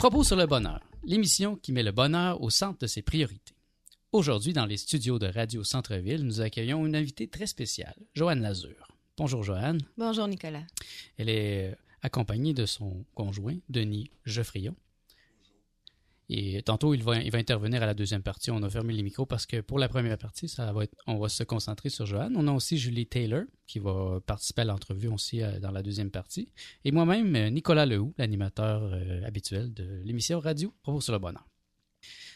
Propos sur le bonheur, l'émission qui met le bonheur au centre de ses priorités. Aujourd'hui, dans les studios de Radio Centre-Ville, nous accueillons une invitée très spéciale, Joanne Lazure. Bonjour Joanne. Bonjour Nicolas. Elle est accompagnée de son conjoint, Denis Geoffrion. Et tantôt, il va, intervenir à la deuxième partie. On a fermé les micros parce que pour la première partie, on va se concentrer sur Joanne. On a aussi Julie Taylor qui va participer à l'entrevue aussi euh, dans la deuxième partie. Et moi-même, euh, Nicolas Lehoux, l'animateur euh, habituel de l'émission Radio Propos sur le bonheur.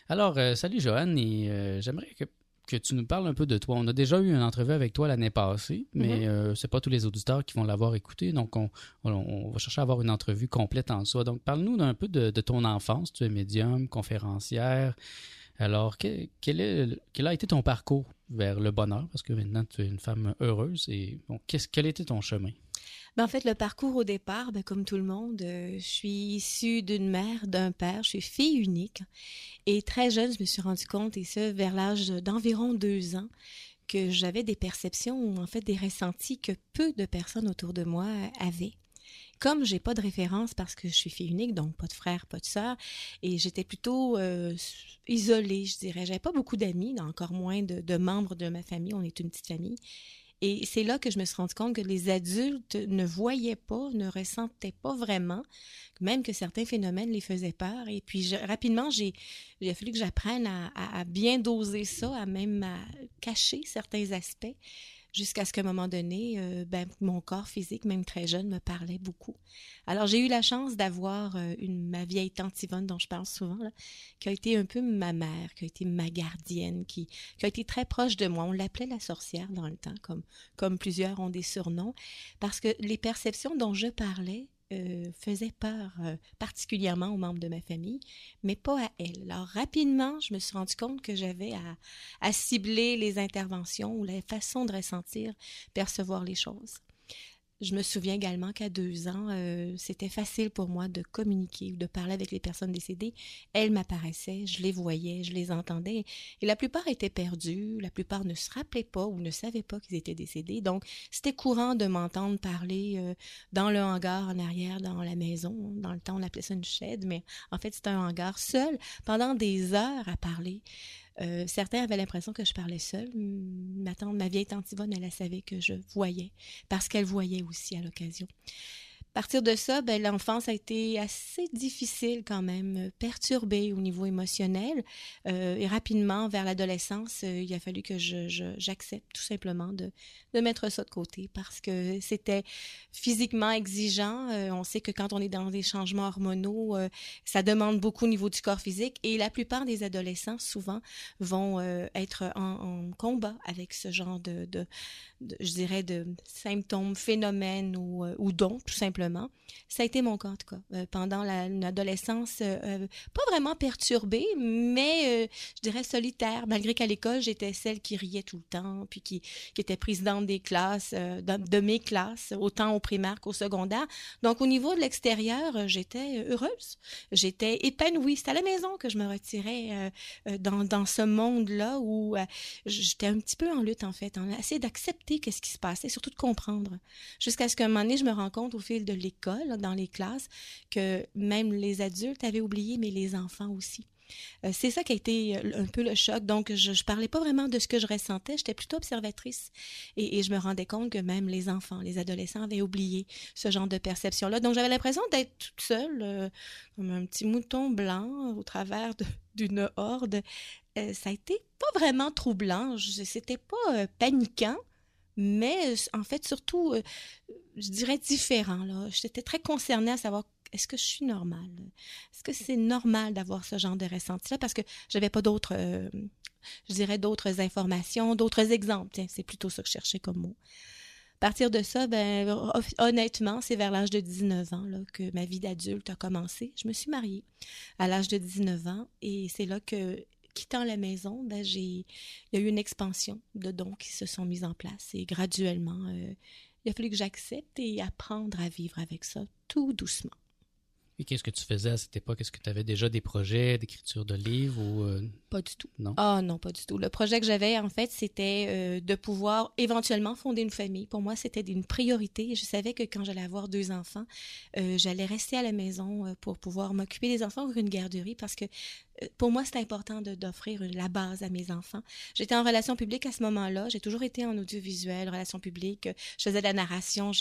Alors, salut Joanne, et j'aimerais que que tu nous parles un peu de toi. On a déjà eu une entrevue avec toi l'année passée, mais mm c'est pas tous les auditeurs qui vont l'avoir écouté, donc on, va chercher à avoir une entrevue complète en soi. Donc, parle-nous un peu de, ton enfance. Tu es médium, conférencière. Alors, quel, est, quel a été ton parcours vers le bonheur? Parce que maintenant, tu es une femme heureuse. Et bon, quel était ton chemin? Ben, en fait, le parcours au départ, ben, comme tout le monde, euh, je suis issue d'une mère, d'un père, je suis fille unique. Et très jeune, je me suis rendu compte, et ce, vers l'âge d'environ deux ans, que j'avais des perceptions ou en fait des ressentis que peu de personnes autour de moi avaient. Comme j'ai pas de référence parce que je suis fille unique, donc pas de frère, pas de sœur, et j'étais plutôt euh, isolée, je dirais. J'avais pas beaucoup d'amis, encore moins de, de membres de ma famille. On est une petite famille. Et c'est là que je me suis rendu compte que les adultes ne voyaient pas, ne ressentaient pas vraiment, même que certains phénomènes les faisaient peur. Et puis rapidement, j'ai, il a fallu que j'apprenne à, bien doser ça, à même cacher certains aspects jusqu'à ce qu'à un moment donné, euh, ben, mon corps physique, même très jeune, me parlait beaucoup. Alors, j'ai eu la chance d'avoir euh, une, ma vieille tante Yvonne, dont je parle souvent, là, qui a été un peu ma mère, qui a été ma gardienne, qui, qui a été très proche de moi. On l'appelait la sorcière dans le temps, comme, comme plusieurs ont des surnoms, parce que les perceptions dont je parlais euh, faisait peur euh, particulièrement aux membres de ma famille, mais pas à elle. Alors rapidement, je me suis rendu compte que j'avais à, à, cibler les interventions ou la façon de ressentir, percevoir les choses. Je me souviens également qu'à deux ans, euh, c'était facile pour moi de communiquer ou de parler avec les personnes décédées. Elles m'apparaissaient, je les voyais, je les entendais, et la plupart étaient perdus, la plupart ne se rappelaient pas ou ne savaient pas qu'ils étaient décédés. Donc, c'était courant de m'entendre parler euh, dans le hangar en arrière, dans la maison. Dans le temps, on appelait ça une shed, mais en fait, c'était un hangar seul pendant des heures à parler. Euh, certains avaient l'impression que je parlais seule. Ma tante, ma vieille tante Yvonne, elle, elle savait que je voyais, parce qu'elle voyait aussi à l'occasion partir de ça, ben, l'enfance a été assez difficile quand même, euh, perturbée au niveau émotionnel. Euh, et rapidement, vers l'adolescence, euh, il a fallu que j'accepte tout simplement de, de mettre ça de côté parce que c'était physiquement exigeant. on sait que quand on est dans des changements hormonaux, ça demande beaucoup au niveau du corps physique. Et la plupart des adolescents, souvent, vont être en, combat avec ce genre de, de, je dirais, de symptômes, phénomènes ou, ou dons, tout simplement ça a été mon cas, en tout cas. Euh, pendant l'adolescence, euh, euh, pas vraiment perturbée, mais je dirais solitaire, malgré qu'à l'école, j'étais celle qui riait tout le temps, puis qui, qui était présidente des classes, de, mes classes, autant au primaire qu'au secondaire. Donc, au niveau de l'extérieur, j'étais heureuse. J'étais épanouie. C'était à la maison que je me retirais dans, dans ce monde-là où j'étais un petit peu en lutte, en fait, en essayer d'accepter qu'est-ce qui se passait, surtout de comprendre. Jusqu'à ce qu'un moment donné, je me rends compte au fil de l'école, dans les classes, que même les adultes avaient oublié, mais les enfants aussi. Euh, c'est ça qui a été euh, un peu le choc. Donc, je ne parlais pas vraiment de ce que je ressentais, j'étais plutôt observatrice. Et, je me rendais compte que même les enfants, les adolescents avaient oublié ce genre de perception-là. Donc, j'avais l'impression d'être toute seule, euh, comme un petit mouton blanc au travers d'une horde. ça a été pas vraiment troublant, c'était pas paniquant, mais en fait, surtout, je dirais, différent. J'étais très concernée à savoir est-ce que je suis normale? Est-ce que c'est normal d'avoir ce genre de ressenti-là? Parce que j'avais pas d'autres, euh, je dirais, d'autres informations, d'autres exemples. C'est plutôt ça que je cherchais comme mot. partir de ça, ben, honnêtement, c'est vers l'âge de 19 ans là, que ma vie d'adulte a commencé. Je me suis mariée à l'âge de 19 ans et c'est là que quittant la maison, ben, j'ai, il y a eu une expansion de dons qui se sont mis en place et graduellement, euh, il a fallu que j'accepte et apprendre à vivre avec ça tout doucement. Et qu'est-ce que tu faisais à cette époque? Est-ce que tu avais déjà des projets d'écriture de livres ou... Euh, pas du tout. Non? Ah non, pas du tout. Le projet que j'avais, en fait, c'était euh, de pouvoir éventuellement fonder une famille. Pour moi, c'était une priorité. Je savais que quand j'allais avoir deux enfants, euh, j'allais rester à la maison pour pouvoir m'occuper des enfants ou une garderie parce que pour moi, c'est important d'offrir la base à mes enfants. J'étais en relation publique à ce moment-là. J'ai toujours été en audiovisuel, relation publique. Je faisais de la narration.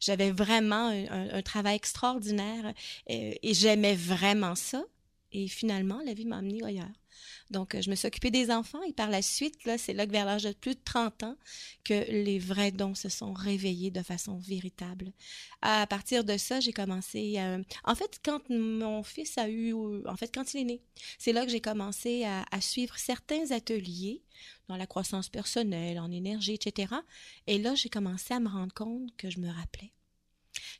J'avais vraiment un, travail extraordinaire euh, et j'aimais vraiment ça. Et finalement, la vie m'a amené ailleurs. Donc, euh, je me suis occupée des enfants et par la suite, là, c'est là que vers l'âge de plus de 30 ans que les vrais dons se sont réveillés de façon véritable. À partir de ça, j'ai commencé à... En fait, quand mon fils a eu... En fait, quand il est né, c'est là que j'ai commencé à, à suivre certains ateliers dans la croissance personnelle, en énergie, etc. Et là, j'ai commencé à me rendre compte que je me rappelais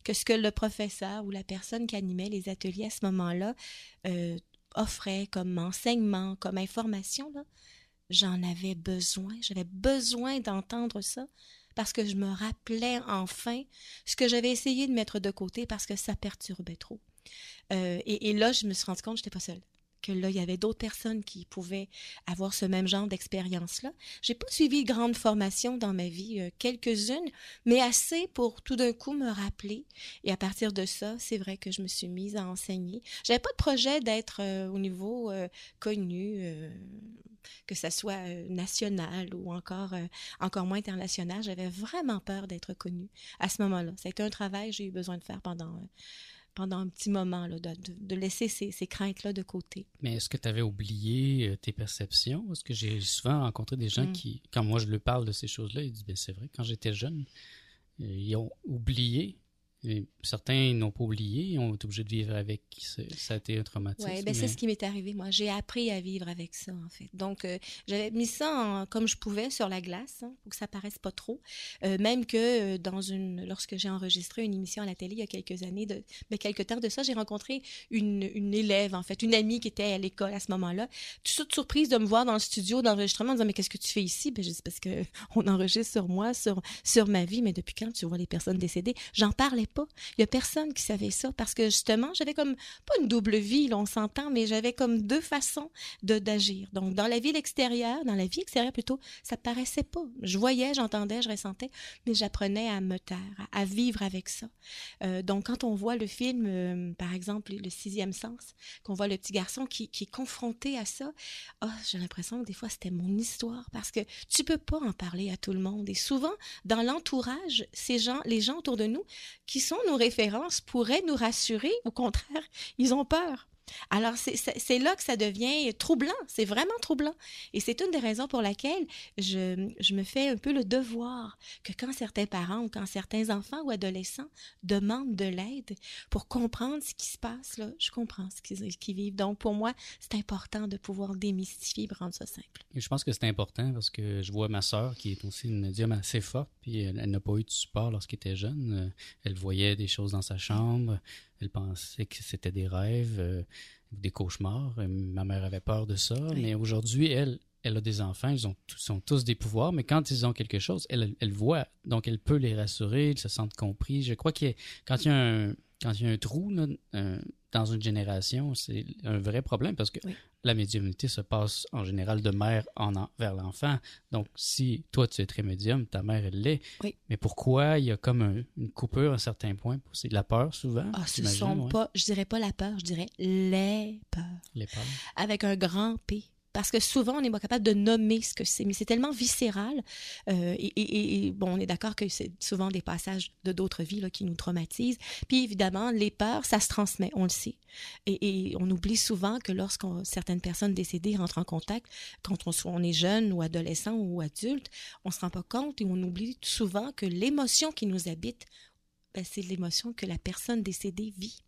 que ce que le professeur ou la personne qui animait les ateliers à ce moment-là euh, offrait comme enseignement, comme information, j'en avais besoin. J'avais besoin d'entendre ça parce que je me rappelais enfin ce que j'avais essayé de mettre de côté parce que ça perturbait trop. Euh, et, et, là, je me suis rendu compte que je n'étais pas seule que là, il y avait d'autres personnes qui pouvaient avoir ce même genre d'expérience-là. J'ai pas suivi grande formation dans ma vie, euh, quelques-unes, mais assez pour tout d'un coup me rappeler. Et à partir de ça, c'est vrai que je me suis mise à enseigner. J'avais pas de projet d'être euh, au niveau euh, connu, que ça soit national ou encore, encore moins international. J'avais vraiment peur d'être connue à ce moment-là. Été un travail que j'ai eu besoin de faire pendant pendant un petit moment, là, de, de, laisser ces, ces craintes-là de côté. Mais est-ce que tu avais oublié euh, tes perceptions? Parce que j'ai souvent rencontré des gens mm. qui, quand moi je leur parle de ces choses-là, ils disent, ben, c'est vrai, quand j'étais jeune, euh, ils ont oublié certains n'ont pas oublié, ils ont été obligés de vivre avec. Ça a été un traumatisme. Oui, ben c'est ce qui m'est arrivé, moi. J'ai appris à vivre avec ça, en fait. Donc, euh, j'avais mis ça comme je pouvais sur la glace, hein, pour que ça paraisse pas trop. Euh, même que euh, dans une, lorsque j'ai enregistré une émission à la télé il y a quelques années, de, ben, quelques temps de ça, j'ai rencontré une, une, élève, en fait, une amie qui était à l'école à ce moment-là. Toute surprise de me voir dans le studio d'enregistrement en disant, mais qu'est-ce que tu fais ici? Ben, je dis, parce que on enregistre sur moi, sur, sur ma vie, mais depuis quand tu vois les personnes décédées? J'en parlais Il y a personne qui savait ça parce que justement, j'avais comme pas une double vie, on s'entend, mais j'avais comme deux façons de d'agir. Donc dans la vie extérieure, dans la vie extérieure plutôt, ça paraissait pas. Je voyais, j'entendais, je ressentais, mais j'apprenais à me taire, à, vivre avec ça. Euh, donc quand on voit le film, euh, par exemple, Le sixième sens, qu'on voit le petit garçon qui, qui est confronté à ça, oh, j'ai l'impression que des fois c'était mon histoire parce que tu peux pas en parler à tout le monde. Et souvent, dans l'entourage, ces gens, les gens autour de nous qui sont nos références pourraient nous rassurer? Au contraire, ils ont peur. Alors, c'est là que ça devient troublant. C'est vraiment troublant. Et c'est une des raisons pour laquelle je, je, me fais un peu le devoir que quand certains parents ou quand certains enfants ou adolescents demandent de l'aide pour comprendre ce qui se passe, là, je comprends ce qu'ils vivent. Donc, pour moi, c'est important de pouvoir démystifier et rendre ça simple. Et je pense que c'est important parce que je vois ma sœur qui est aussi une médium assez forte, puis elle, n'a pas eu de support lorsqu'elle était jeune. Elle voyait des choses dans sa chambre. Elle pensait que c'était des rêves, euh, des cauchemars. ma mère avait peur de ça. Mais aujourd'hui, elle, elle a des enfants, ils ont sont tous des pouvoirs, mais quand ils ont quelque chose, elle, elle voit. Donc, elle peut les rassurer, ils se sentent compris. Je crois que quand il y a un, quand il y a un trou dans une génération, c'est un vrai problème parce que la médiumnité se passe en général de mère en, vers l'enfant. Donc, si toi, tu es très médium, ta mère, elle l'est. Mais pourquoi il y a comme une coupure à un certain point? C'est de la peur souvent? Ah, ce sont pas, je dirais pas la peur, je dirais les peurs. Les peurs. Avec un grand P parce que souvent on n'est pas capable de nommer ce que c'est, mais c'est tellement viscéral. Euh, et, bon, on est d'accord que c'est souvent des passages de d'autres vies là, qui nous traumatisent. Puis évidemment, les peurs, ça se transmet, on le sait. Et, on oublie souvent que lorsque certaines personnes décédées rentrent en contact, quand on, est jeune ou adolescent ou adulte, on se rend pas compte et on oublie souvent que l'émotion qui nous habite, ben, c'est l'émotion que la personne décédée vit.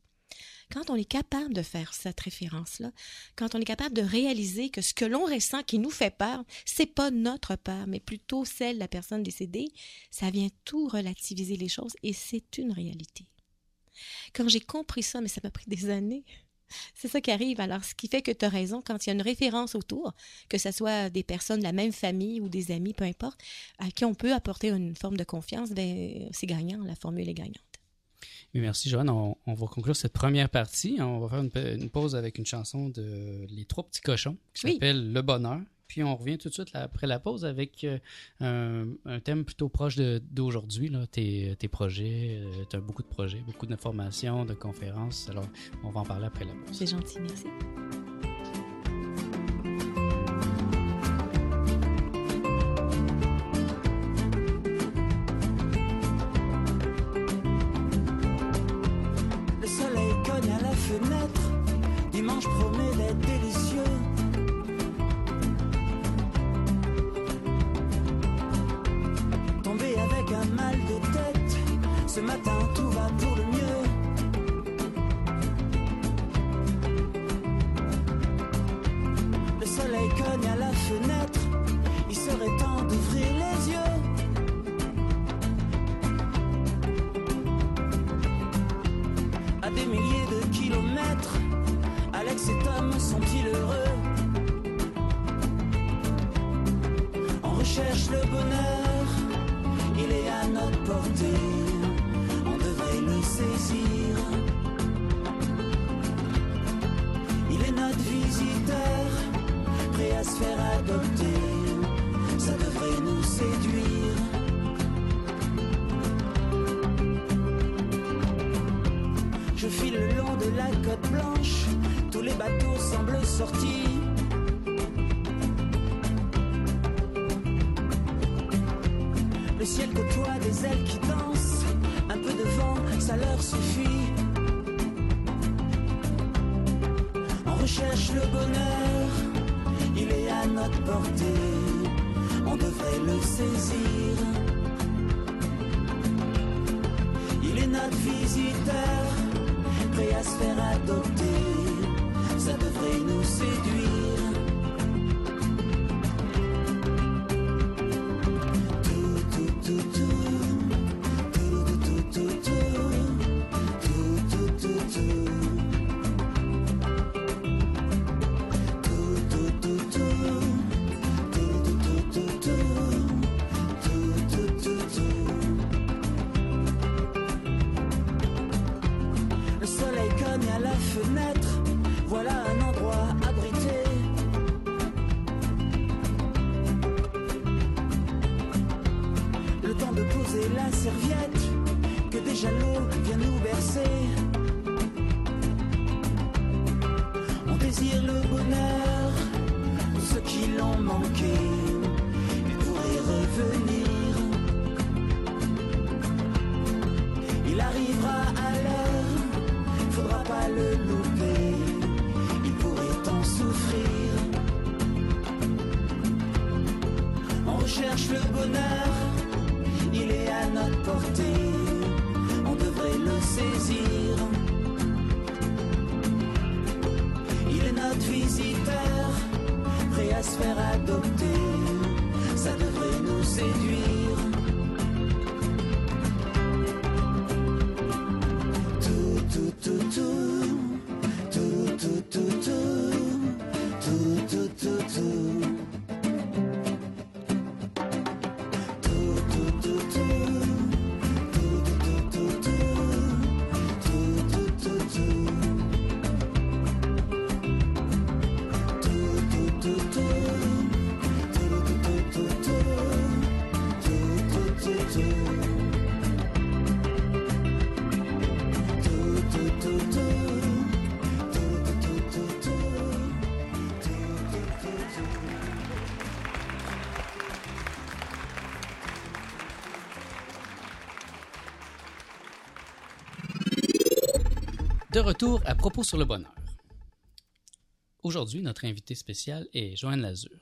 Quand on est capable de faire cette référence-là, quand on est capable de réaliser que ce que l'on ressent qui nous fait peur, c'est pas notre peur, mais plutôt celle de la personne décédée, ça vient tout relativiser les choses et c'est une réalité. Quand j'ai compris ça, mais ça m'a pris des années, c'est ça qui arrive. Alors, ce qui fait que tu as raison, quand il y a une référence autour, que ce soit des personnes de la même famille ou des amis, peu importe, à qui on peut apporter une forme de confiance, ben, c'est gagnant, la formule est gagnante. Merci, Joanne. On, va conclure cette première partie. On va faire une, pause avec une chanson de Les Trois Petits Cochons qui s'appelle Le Bonheur. Puis on revient tout de suite après la pause avec euh, un, thème plutôt proche d'aujourd'hui, tes, tes, projets. Euh, tu as beaucoup de projets, beaucoup d'informations, de conférences. Alors, on va en parler après la pause. C'est gentil, merci. De retour à propos sur le bonheur. Aujourd'hui, notre invité spécial est Joanne Lazure.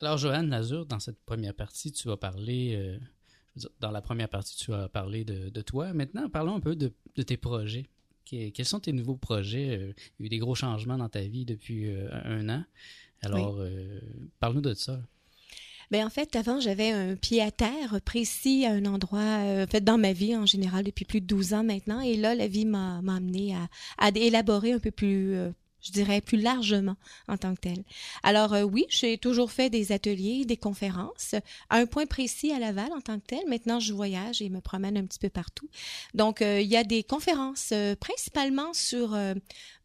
Alors, Joanne Lazure, dans cette première partie, tu vas parler. Euh, dans la première partie, tu as parlé de, toi. Maintenant, parlons un peu de, tes projets. quels sont tes nouveaux projets? Il y a eu des gros changements dans ta vie depuis un an. Alors, parle-nous de ça. Ben en fait, avant, j'avais un pied à terre précis à un endroit, euh, fait, dans ma vie en général depuis plus de 12 ans maintenant. Et là, la vie m'a amené à, à élaborer un peu plus euh, je dirais plus largement en tant que tel. Alors euh, oui, j'ai toujours fait des ateliers, des conférences, à un point précis à Laval en tant que tel. Maintenant, je voyage et me promène un petit peu partout. Donc, euh, il y a des conférences euh, principalement sur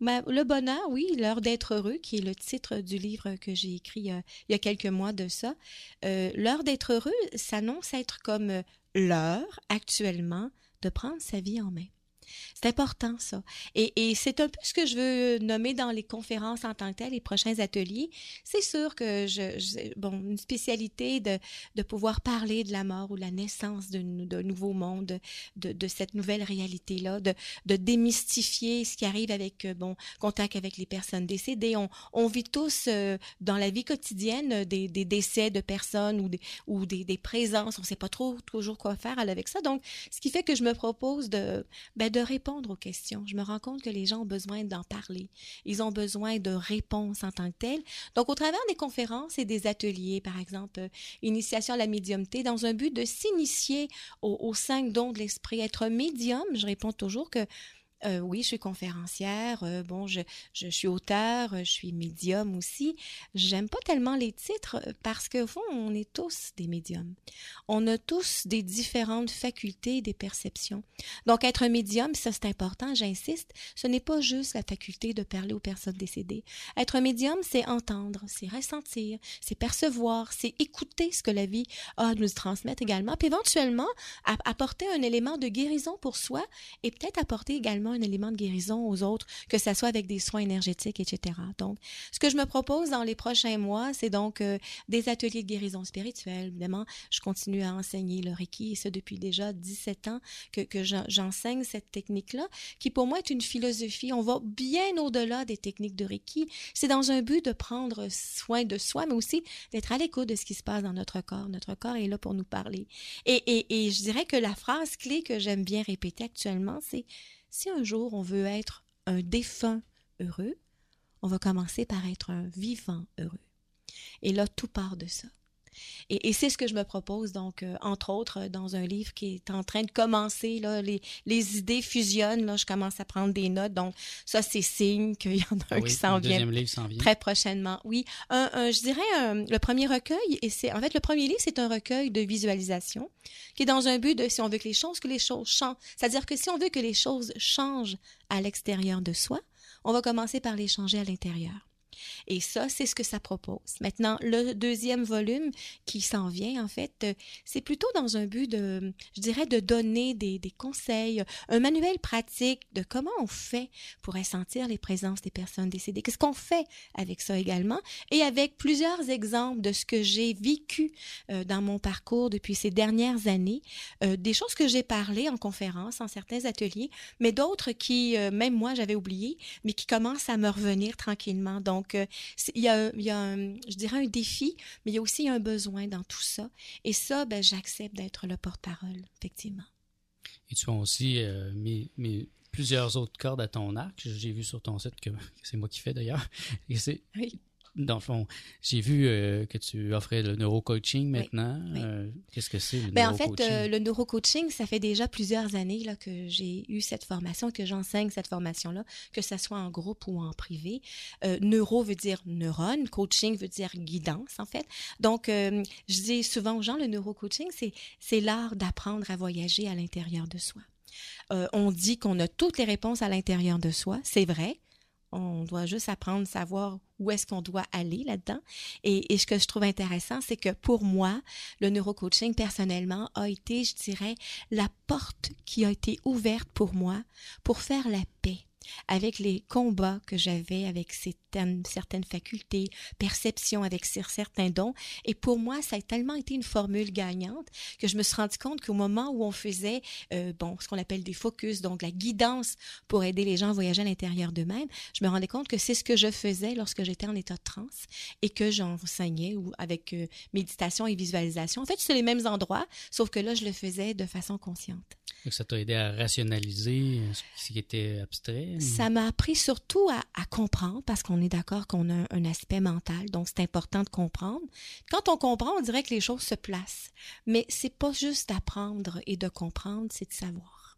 le bonheur, oui, l'heure d'être heureux, qui est le titre du livre que j'ai écrit il y a quelques mois de ça. l'heure d'être heureux s'annonce être comme l'heure actuellement de prendre sa vie en main. C'est important, ça. Et, c'est un peu ce que je veux nommer dans les conférences en tant que telles, les prochains ateliers. C'est sûr que je, bon, une spécialité de, de pouvoir parler de la mort ou la naissance d'un nouveau monde, de, cette nouvelle réalité-là, de, de démystifier ce qui arrive avec, euh, bon, contact avec les personnes décédées. On, vit tous euh, dans la vie quotidienne des, des décès de personnes ou des, ou des présences. On ne sait pas trop toujours quoi faire avec ça. Donc, ce qui fait que je me propose de, ben, de répondre aux questions. Je me rends compte que les gens ont besoin d'en parler. Ils ont besoin de réponses en tant que telles. Donc, au travers des conférences et des ateliers, par exemple, euh, initiation à la médiumté, dans un but de s'initier aux, aux cinq dons de l'esprit, être médium, je réponds toujours que euh, oui, je suis conférencière. Euh, bon, je, je, suis auteur, je suis médium aussi. J'aime pas tellement les titres euh, parce qu'au fond, on est tous des médiums. On a tous des différentes facultés, des perceptions. Donc, être un médium, ça c'est important, j'insiste, ce n'est pas juste la faculté de parler aux personnes décédées. Être un médium, c'est entendre, c'est ressentir, c'est percevoir, c'est écouter ce que la vie a à nous transmettre également, puis éventuellement apporter un élément de guérison pour soi et peut-être apporter également un élément de guérison aux autres, que ce soit avec des soins énergétiques, etc. Donc, ce que je me propose dans les prochains mois, c'est donc euh, des ateliers de guérison spirituelle. Évidemment, je continue à enseigner le Reiki, et ça depuis déjà 17 ans que, j'enseigne cette technique-là, qui pour moi est une philosophie. On va bien au-delà des techniques de Reiki. C'est dans un but de prendre soin de soi, mais aussi d'être à l'écoute de ce qui se passe dans notre corps. Notre corps est là pour nous parler. Et, et je dirais que la phrase clé que j'aime bien répéter actuellement, c'est si un jour on veut être un défunt heureux, on va commencer par être un vivant heureux. Et là, tout part de ça. Et, c'est ce que je me propose, donc, euh, entre autres, dans un livre qui est en train de commencer, là, les, les idées fusionnent, là, je commence à prendre des notes, donc ça, c'est signe qu'il y en a un ah qui s'en vient, très prochainement. Oui, un, je dirais le premier recueil, et c'est en fait le premier livre, c'est un recueil de visualisation qui est dans un but de, si on veut que les choses, que les choses changent, c'est-à-dire que si on veut que les choses changent à l'extérieur de soi, on va commencer par les changer à l'intérieur. Et ça, c'est ce que ça propose. Maintenant, le deuxième volume qui s'en vient, en fait, euh, c'est plutôt dans un but de, je dirais, de donner des, conseils, un manuel pratique de comment on fait pour ressentir les présences des personnes décédées. Qu'est-ce qu'on fait avec ça également? Et avec plusieurs exemples de ce que j'ai vécu euh, dans mon parcours depuis ces dernières années, euh, des choses que j'ai parlé en conférence, en certains ateliers, mais d'autres qui, même moi, j'avais oublié, mais qui commencent à me revenir tranquillement. Donc, donc, il y a, il y a je dirais, un défi, mais il y a aussi un besoin dans tout ça. Et ça, ben, j'accepte d'être le porte-parole, effectivement. Et tu as aussi euh, mis, plusieurs autres cordes à ton arc. J'ai vu sur ton site que, c'est moi qui fais d'ailleurs. Et c'est oui dans le fond, j'ai vu euh, que tu offrais le neurocoaching maintenant. Euh, qu'est-ce que c'est le ben, En fait, euh, le neurocoaching, ça fait déjà plusieurs années là, que j'ai eu cette formation, que j'enseigne cette formation-là, que ce soit en groupe ou en privé. neuro veut dire neurone, coaching veut dire guidance, en fait. Donc, je dis souvent aux gens, le neurocoaching, c'est l'art d'apprendre à voyager à l'intérieur de soi. on dit qu'on a toutes les réponses à l'intérieur de soi, c'est vrai. On doit juste apprendre, savoir où est-ce qu'on doit aller là-dedans. Et, ce que je trouve intéressant, c'est que pour moi, le neurocoaching, personnellement, a été, je dirais, la porte qui a été ouverte pour moi pour faire la paix avec les combats que j'avais avec certaines, facultés, perceptions, avec certains dons. Et pour moi, ça a tellement été une formule gagnante que je me suis rendu compte qu'au moment où on faisait, euh, bon, ce qu'on appelle des focus, donc la guidance pour aider les gens à voyager à l'intérieur d'eux-mêmes, je me rendais compte que c'est ce que je faisais lorsque j'étais en état de transe et que j'enseignais ou avec euh, méditation et visualisation. En fait, c'est les mêmes endroits, sauf que là, je le faisais de façon consciente. Donc, ça t'a aidé à rationaliser ce qui était abstrait? Ça m'a appris surtout à, comprendre, parce qu'on est d'accord qu'on a un aspect mental, donc c'est important de comprendre. Quand on comprend, on dirait que les choses se placent. Mais c'est pas juste d'apprendre et de comprendre, c'est de savoir.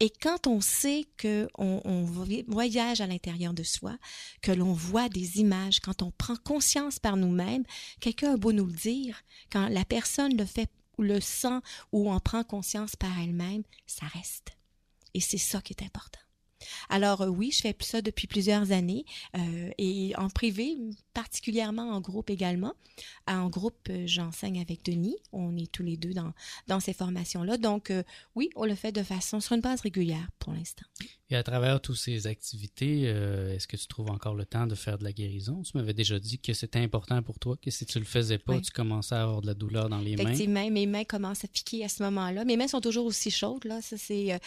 Et quand on sait que on, voyage à l'intérieur de soi, que l'on voit des images, quand on prend conscience par nous-mêmes, quelqu'un a beau nous le dire, quand la personne le fait ou le sent ou en prend conscience par elle-même, ça reste. Et c'est ça qui est important. Alors euh, oui, je fais ça depuis plusieurs années euh, et en privé, particulièrement en groupe également. En groupe, euh, j'enseigne avec Denis. On est tous les deux dans, dans ces formations-là. Donc oui, on le fait de façon sur une base régulière pour l'instant. Et à travers toutes ces activités, est-ce que tu trouves encore le temps de faire de la guérison? Tu m'avais déjà dit que c'était important pour toi, que si tu le faisais pas, tu commençais à avoir de la douleur dans les mains. Effectivement, mes mains commencent à piquer à ce moment-là. Mes mains sont toujours aussi chaudes. Là. Ça, c'est,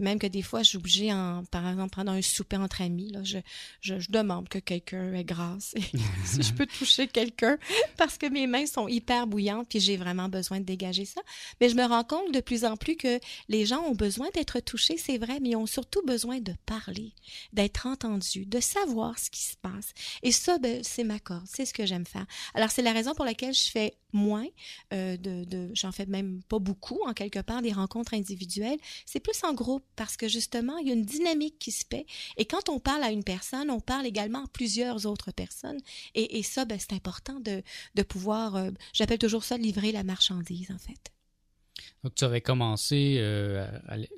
même que des fois, je suis obligée en par exemple, pendant un souper entre amis, là, je, je, demande que quelqu'un ait grâce. si je peux toucher quelqu'un, parce que mes mains sont hyper bouillantes, puis j'ai vraiment besoin de dégager ça. Mais je me rends compte de plus en plus que les gens ont besoin d'être touchés, c'est vrai, mais ils ont surtout besoin de parler, d'être entendus, de savoir ce qui se passe. Et ça, ben, c'est ma corde, c'est ce que j'aime faire. Alors, c'est la raison pour laquelle je fais moins, euh, de, de j'en fais même pas beaucoup, en quelque part, des rencontres individuelles. C'est plus en groupe, parce que justement, il y a une dynamique qui se fait. Et quand on parle à une personne, on parle également à plusieurs autres personnes. Et, ça, ben, c'est important de, de pouvoir, euh, j'appelle toujours ça livrer la marchandise, en fait. Donc, tu avais commencé, euh,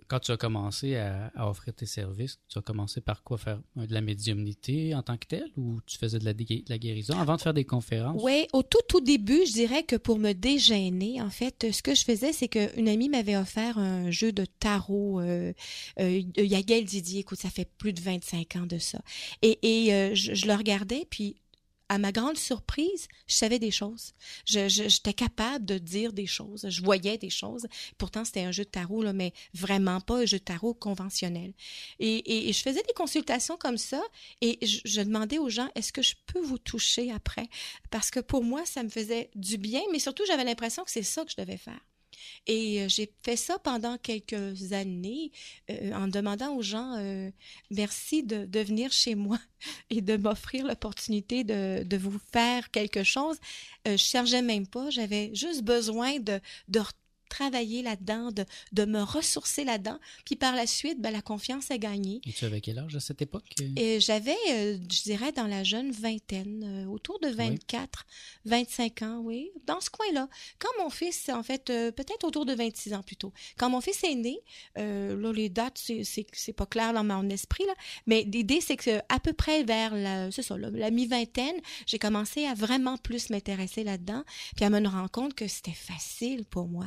quand tu as commencé à, offrir tes services, tu as commencé par quoi faire? De la médiumnité en tant que telle ou tu faisais de la, la guérison avant de faire des conférences? Oui, au tout, tout début, je dirais que pour me dégêner, en fait, ce que je faisais, c'est qu'une amie m'avait offert un jeu de tarot. Euh, euh, Yael Didier, écoute, ça fait plus de 25 ans de ça. Et, et euh, je, je le regardais, puis à ma grande surprise, je savais des choses. J'étais capable de dire des choses. Je voyais des choses. Pourtant, c'était un jeu de tarot, là, mais vraiment pas un jeu de tarot conventionnel. Et, et, je faisais des consultations comme ça et je, je demandais aux gens, est-ce que je peux vous toucher après? Parce que pour moi, ça me faisait du bien, mais surtout, j'avais l'impression que c'est ça que je devais faire. Et euh, j'ai fait ça pendant quelques années euh, en demandant aux gens euh, merci de, venir chez moi et de m'offrir l'opportunité de, vous faire quelque chose. je cherchais même pas, j'avais juste besoin de, de travailler là-dedans, de, de, me ressourcer là-dedans. Puis par la suite, ben, la confiance a gagné. Et tu avais quel âge à cette époque? Et j'avais, euh, je dirais, dans la jeune vingtaine, euh, autour de 24, 25 ans, oui, dans ce coin-là. Quand mon fils, en fait, euh, peut-être autour de 26 ans plutôt, quand mon fils est né, là, les dates, c'est pas clair dans mon esprit, là, mais l'idée, c'est que à peu près vers la, c'est ça, la mi-vingtaine, j'ai commencé à vraiment plus m'intéresser là-dedans, puis à me rendre compte que c'était facile pour moi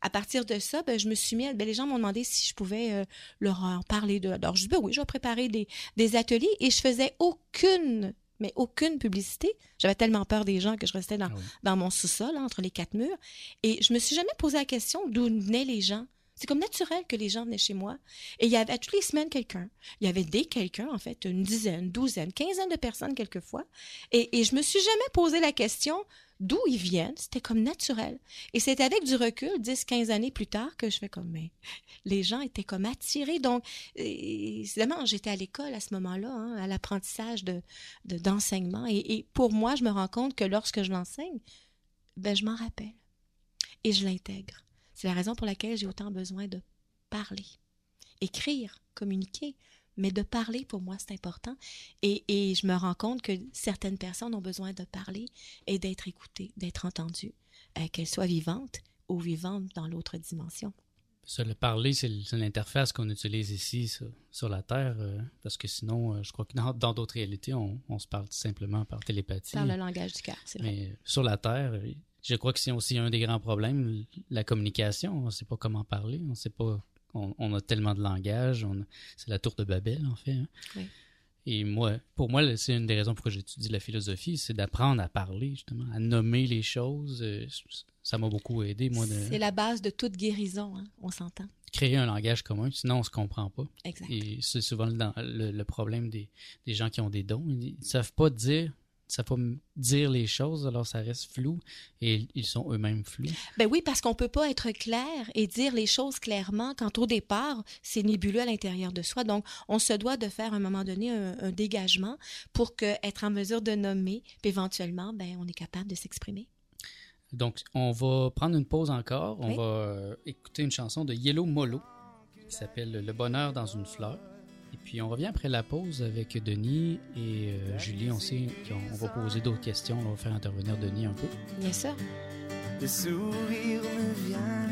à partir de ça, ben, je me suis mis, ben, les gens m'ont demandé si je pouvais euh, leur en parler de. Alors, je dis, ben oui, je vais préparer des, des ateliers et je faisais aucune mais aucune publicité. J'avais tellement peur des gens que je restais dans, ah dans mon sous-sol, entre les quatre murs. Et je me suis jamais posé la question d'où venaient les gens. C'est comme naturel que les gens venaient chez moi. Et il y avait toutes les semaines quelqu'un. Il y avait des quelqu'un, en fait, une dizaine, douzaine, quinzaine de personnes quelquefois. Et, et je me suis jamais posé la question d'où ils viennent. C'était comme naturel. Et c'est avec du recul, 10, 15 années plus tard, que je fais comme, mais les gens étaient comme attirés. Donc, évidemment, j'étais à l'école à ce moment-là, hein, à l'apprentissage de, d'enseignement. et, et, pour moi, je me rends compte que lorsque je l'enseigne, ben, je m'en rappelle. Et je l'intègre. C'est la raison pour laquelle j'ai autant besoin de parler. Écrire, communiquer, mais de parler, pour moi, c'est important. Et, et, je me rends compte que certaines personnes ont besoin de parler et d'être écoutées, d'être entendues, euh, qu'elles soient vivantes ou vivantes dans l'autre dimension. Ça, le parler, c'est l'interface qu'on utilise ici sur, la Terre, euh, parce que sinon, euh, je crois que dans d'autres réalités, on, on, se parle simplement par télépathie. Par le langage du cœur, c'est vrai. Mais sur la Terre, je crois que c'est aussi un des grands problèmes, la communication. On ne sait pas comment parler, on ne sait pas On, on a tellement de langage. C'est la tour de Babel, en fait. hein. Oui. Et moi, pour moi, c'est une des raisons pourquoi j'étudie la philosophie, c'est d'apprendre à parler, justement, à nommer les choses. Euh, Ça m'a beaucoup aidé, moi, de C'est la base de toute guérison, hein, on s'entend. créer un langage commun, sinon on se comprend pas. Exact. Et c'est souvent le, dans- le- le problème des, des gens qui ont des dons. Ils ne savent pas dire, savent pas dire les choses, alors ça reste flou et ils sont eux-mêmes flous. Ben oui, parce qu'on peut pas être clair et dire les choses clairement quand au départ, c'est nébuleux à l'intérieur de soi. Donc, on se doit de faire à un moment donné un, un dégagement pour que, être en mesure de nommer, puis éventuellement, ben, on est capable de s'exprimer. Donc, on va prendre une pause encore. On Oui. va euh, écouter une chanson de Yellow Molo qui s'appelle Le bonheur dans une fleur. Puis, on revient après la pause avec Denis et euh, Julie. On sait qu'on on va poser d'autres questions. On va faire intervenir Denis un peu. Bien sûr. Le sourire me vient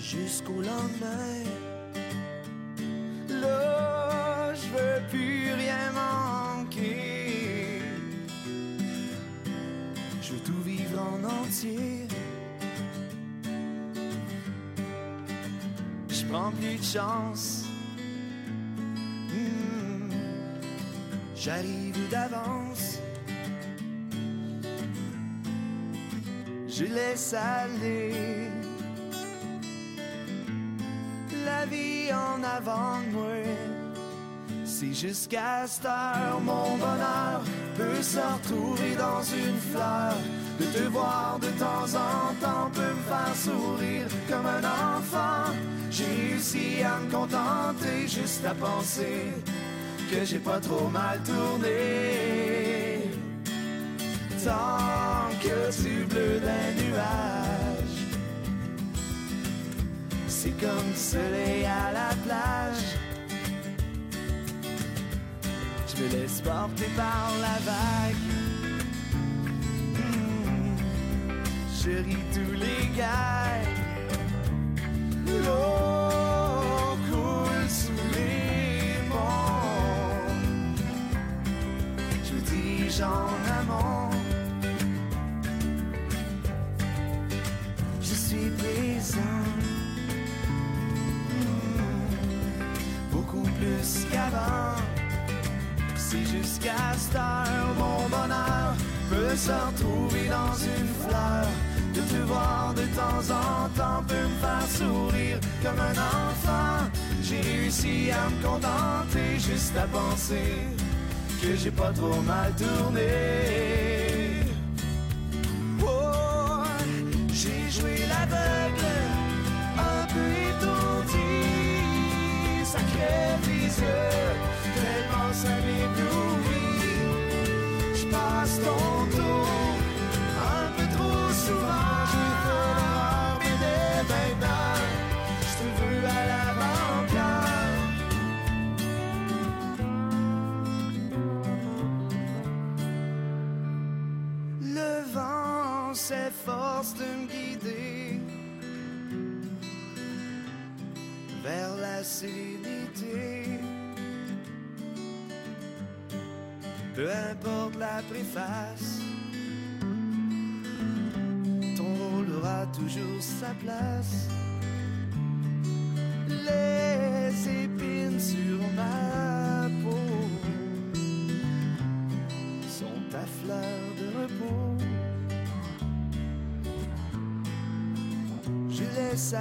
jusqu'au lendemain. Là, je veux plus rien manquer. Je veux tout vivre en entier. Plus de chance. Hmm. J'arrive d'avance. je laisse aller la vie en avant de moi. C'est jusqu'à cette heure, mon bonheur peut se retrouver dans une fleur. De te voir de temps en temps peut me faire sourire comme un enfant. J'ai réussi à me contenter juste à penser que j'ai pas trop mal tourné. Tant que tu bleu d'un nuage, c'est comme le soleil à la plage. Je me laisse porter par la vague. Ris tous les gags. L'eau coule sous les monts. Je me dirige en amont. Je suis présent. Hmm, Beaucoup plus qu'avant. C'est jusqu'à cette heure, mon bonheur peut se retrouver dans une fleur. Voir de temps en temps peut me faire sourire comme un enfant. J'ai réussi à me contenter juste à penser que j'ai pas trop mal tourné. Oh, j'ai joué l'aveugle, un peu étourdi, crève les yeux, tellement ça m'éblouit. De me guider vers la sérénité. Peu importe la préface, ton rôle aura toujours sa place. Les épines sur ma peau sont ta fleur de repos. C'est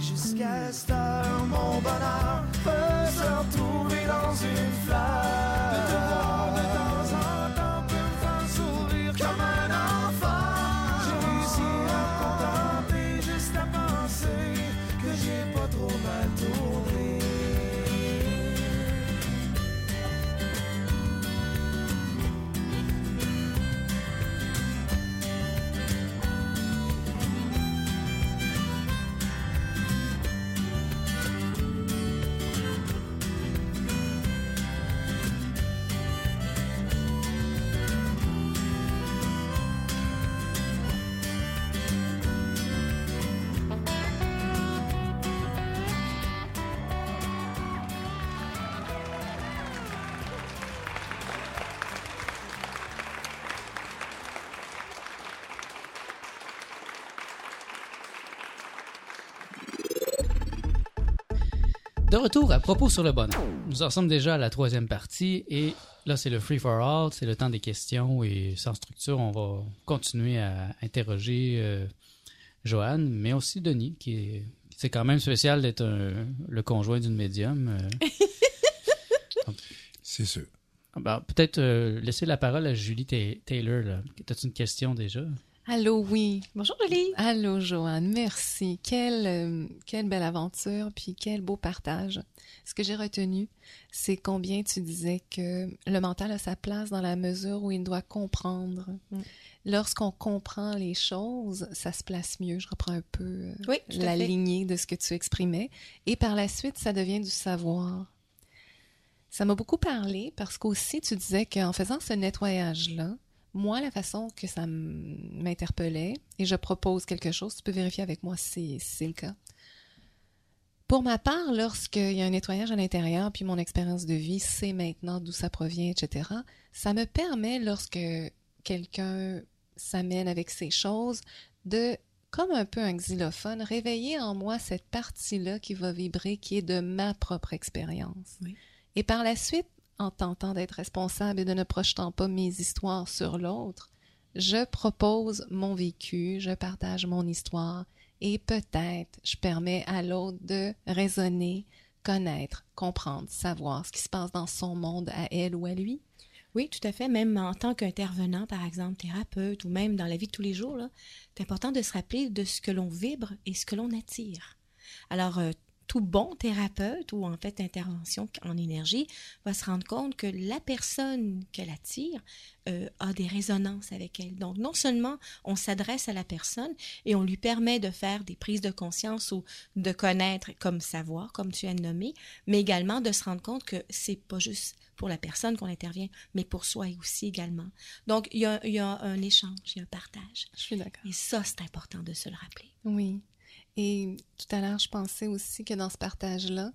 jusqu'à cette heure mon bonheur peut se retrouver dans une fleur. Retour à propos sur le bonheur. Nous en sommes déjà à la troisième partie et là c'est le free for all, c'est le temps des questions et sans structure on va continuer à interroger euh, Joanne, mais aussi Denis qui est c'est quand même spécial d'être le conjoint d'une médium. euh. C'est sûr. Ben, Peut-être euh, laisser la parole à Julie Ta- Taylor. là. T'as-tu une question déjà? Allô, oui. Bonjour Julie. Allô, Joanne. Merci. Quelle, euh, quelle belle aventure, puis quel beau partage. Ce que j'ai retenu, c'est combien tu disais que le mental a sa place dans la mesure où il doit comprendre. Mm. Lorsqu'on comprend les choses, ça se place mieux. Je reprends un peu euh, Oui, la lignée de ce que tu exprimais. Et par la suite, ça devient du savoir. Ça m'a beaucoup parlé parce qu'aussi tu disais qu'en faisant ce nettoyage-là, moi, la façon que ça m'interpellait, et je propose quelque chose, tu peux vérifier avec moi si, si c'est le cas. Pour ma part, lorsqu'il y a un nettoyage à l'intérieur, puis mon expérience de vie sait maintenant d'où ça provient, etc., ça me permet, lorsque quelqu'un s'amène avec ces choses, de, comme un peu un xylophone, réveiller en moi cette partie-là qui va vibrer, qui est de ma propre expérience. Oui. Et par la suite, en tentant d'être responsable et de ne projetant pas mes histoires sur l'autre, je propose mon vécu, je partage mon histoire et peut-être je permets à l'autre de raisonner, connaître, comprendre, savoir ce qui se passe dans son monde à elle ou à lui. Oui, tout à fait. Même en tant qu'intervenant, par exemple, thérapeute ou même dans la vie de tous les jours, c'est important de se rappeler de ce que l'on vibre et ce que l'on attire. Alors, euh, tout bon thérapeute ou en fait intervention en énergie va se rendre compte que la personne qu'elle attire euh, a des résonances avec elle. Donc, non seulement on s'adresse à la personne et on lui permet de faire des prises de conscience ou de connaître comme savoir, comme tu as nommé, mais également de se rendre compte que c'est pas juste pour la personne qu'on intervient, mais pour soi aussi également. Donc, il y a, il y a un échange, il y a un partage. Je suis d'accord. Et ça, c'est important de se le rappeler. Oui. Et tout à l'heure, je pensais aussi que dans ce partage-là,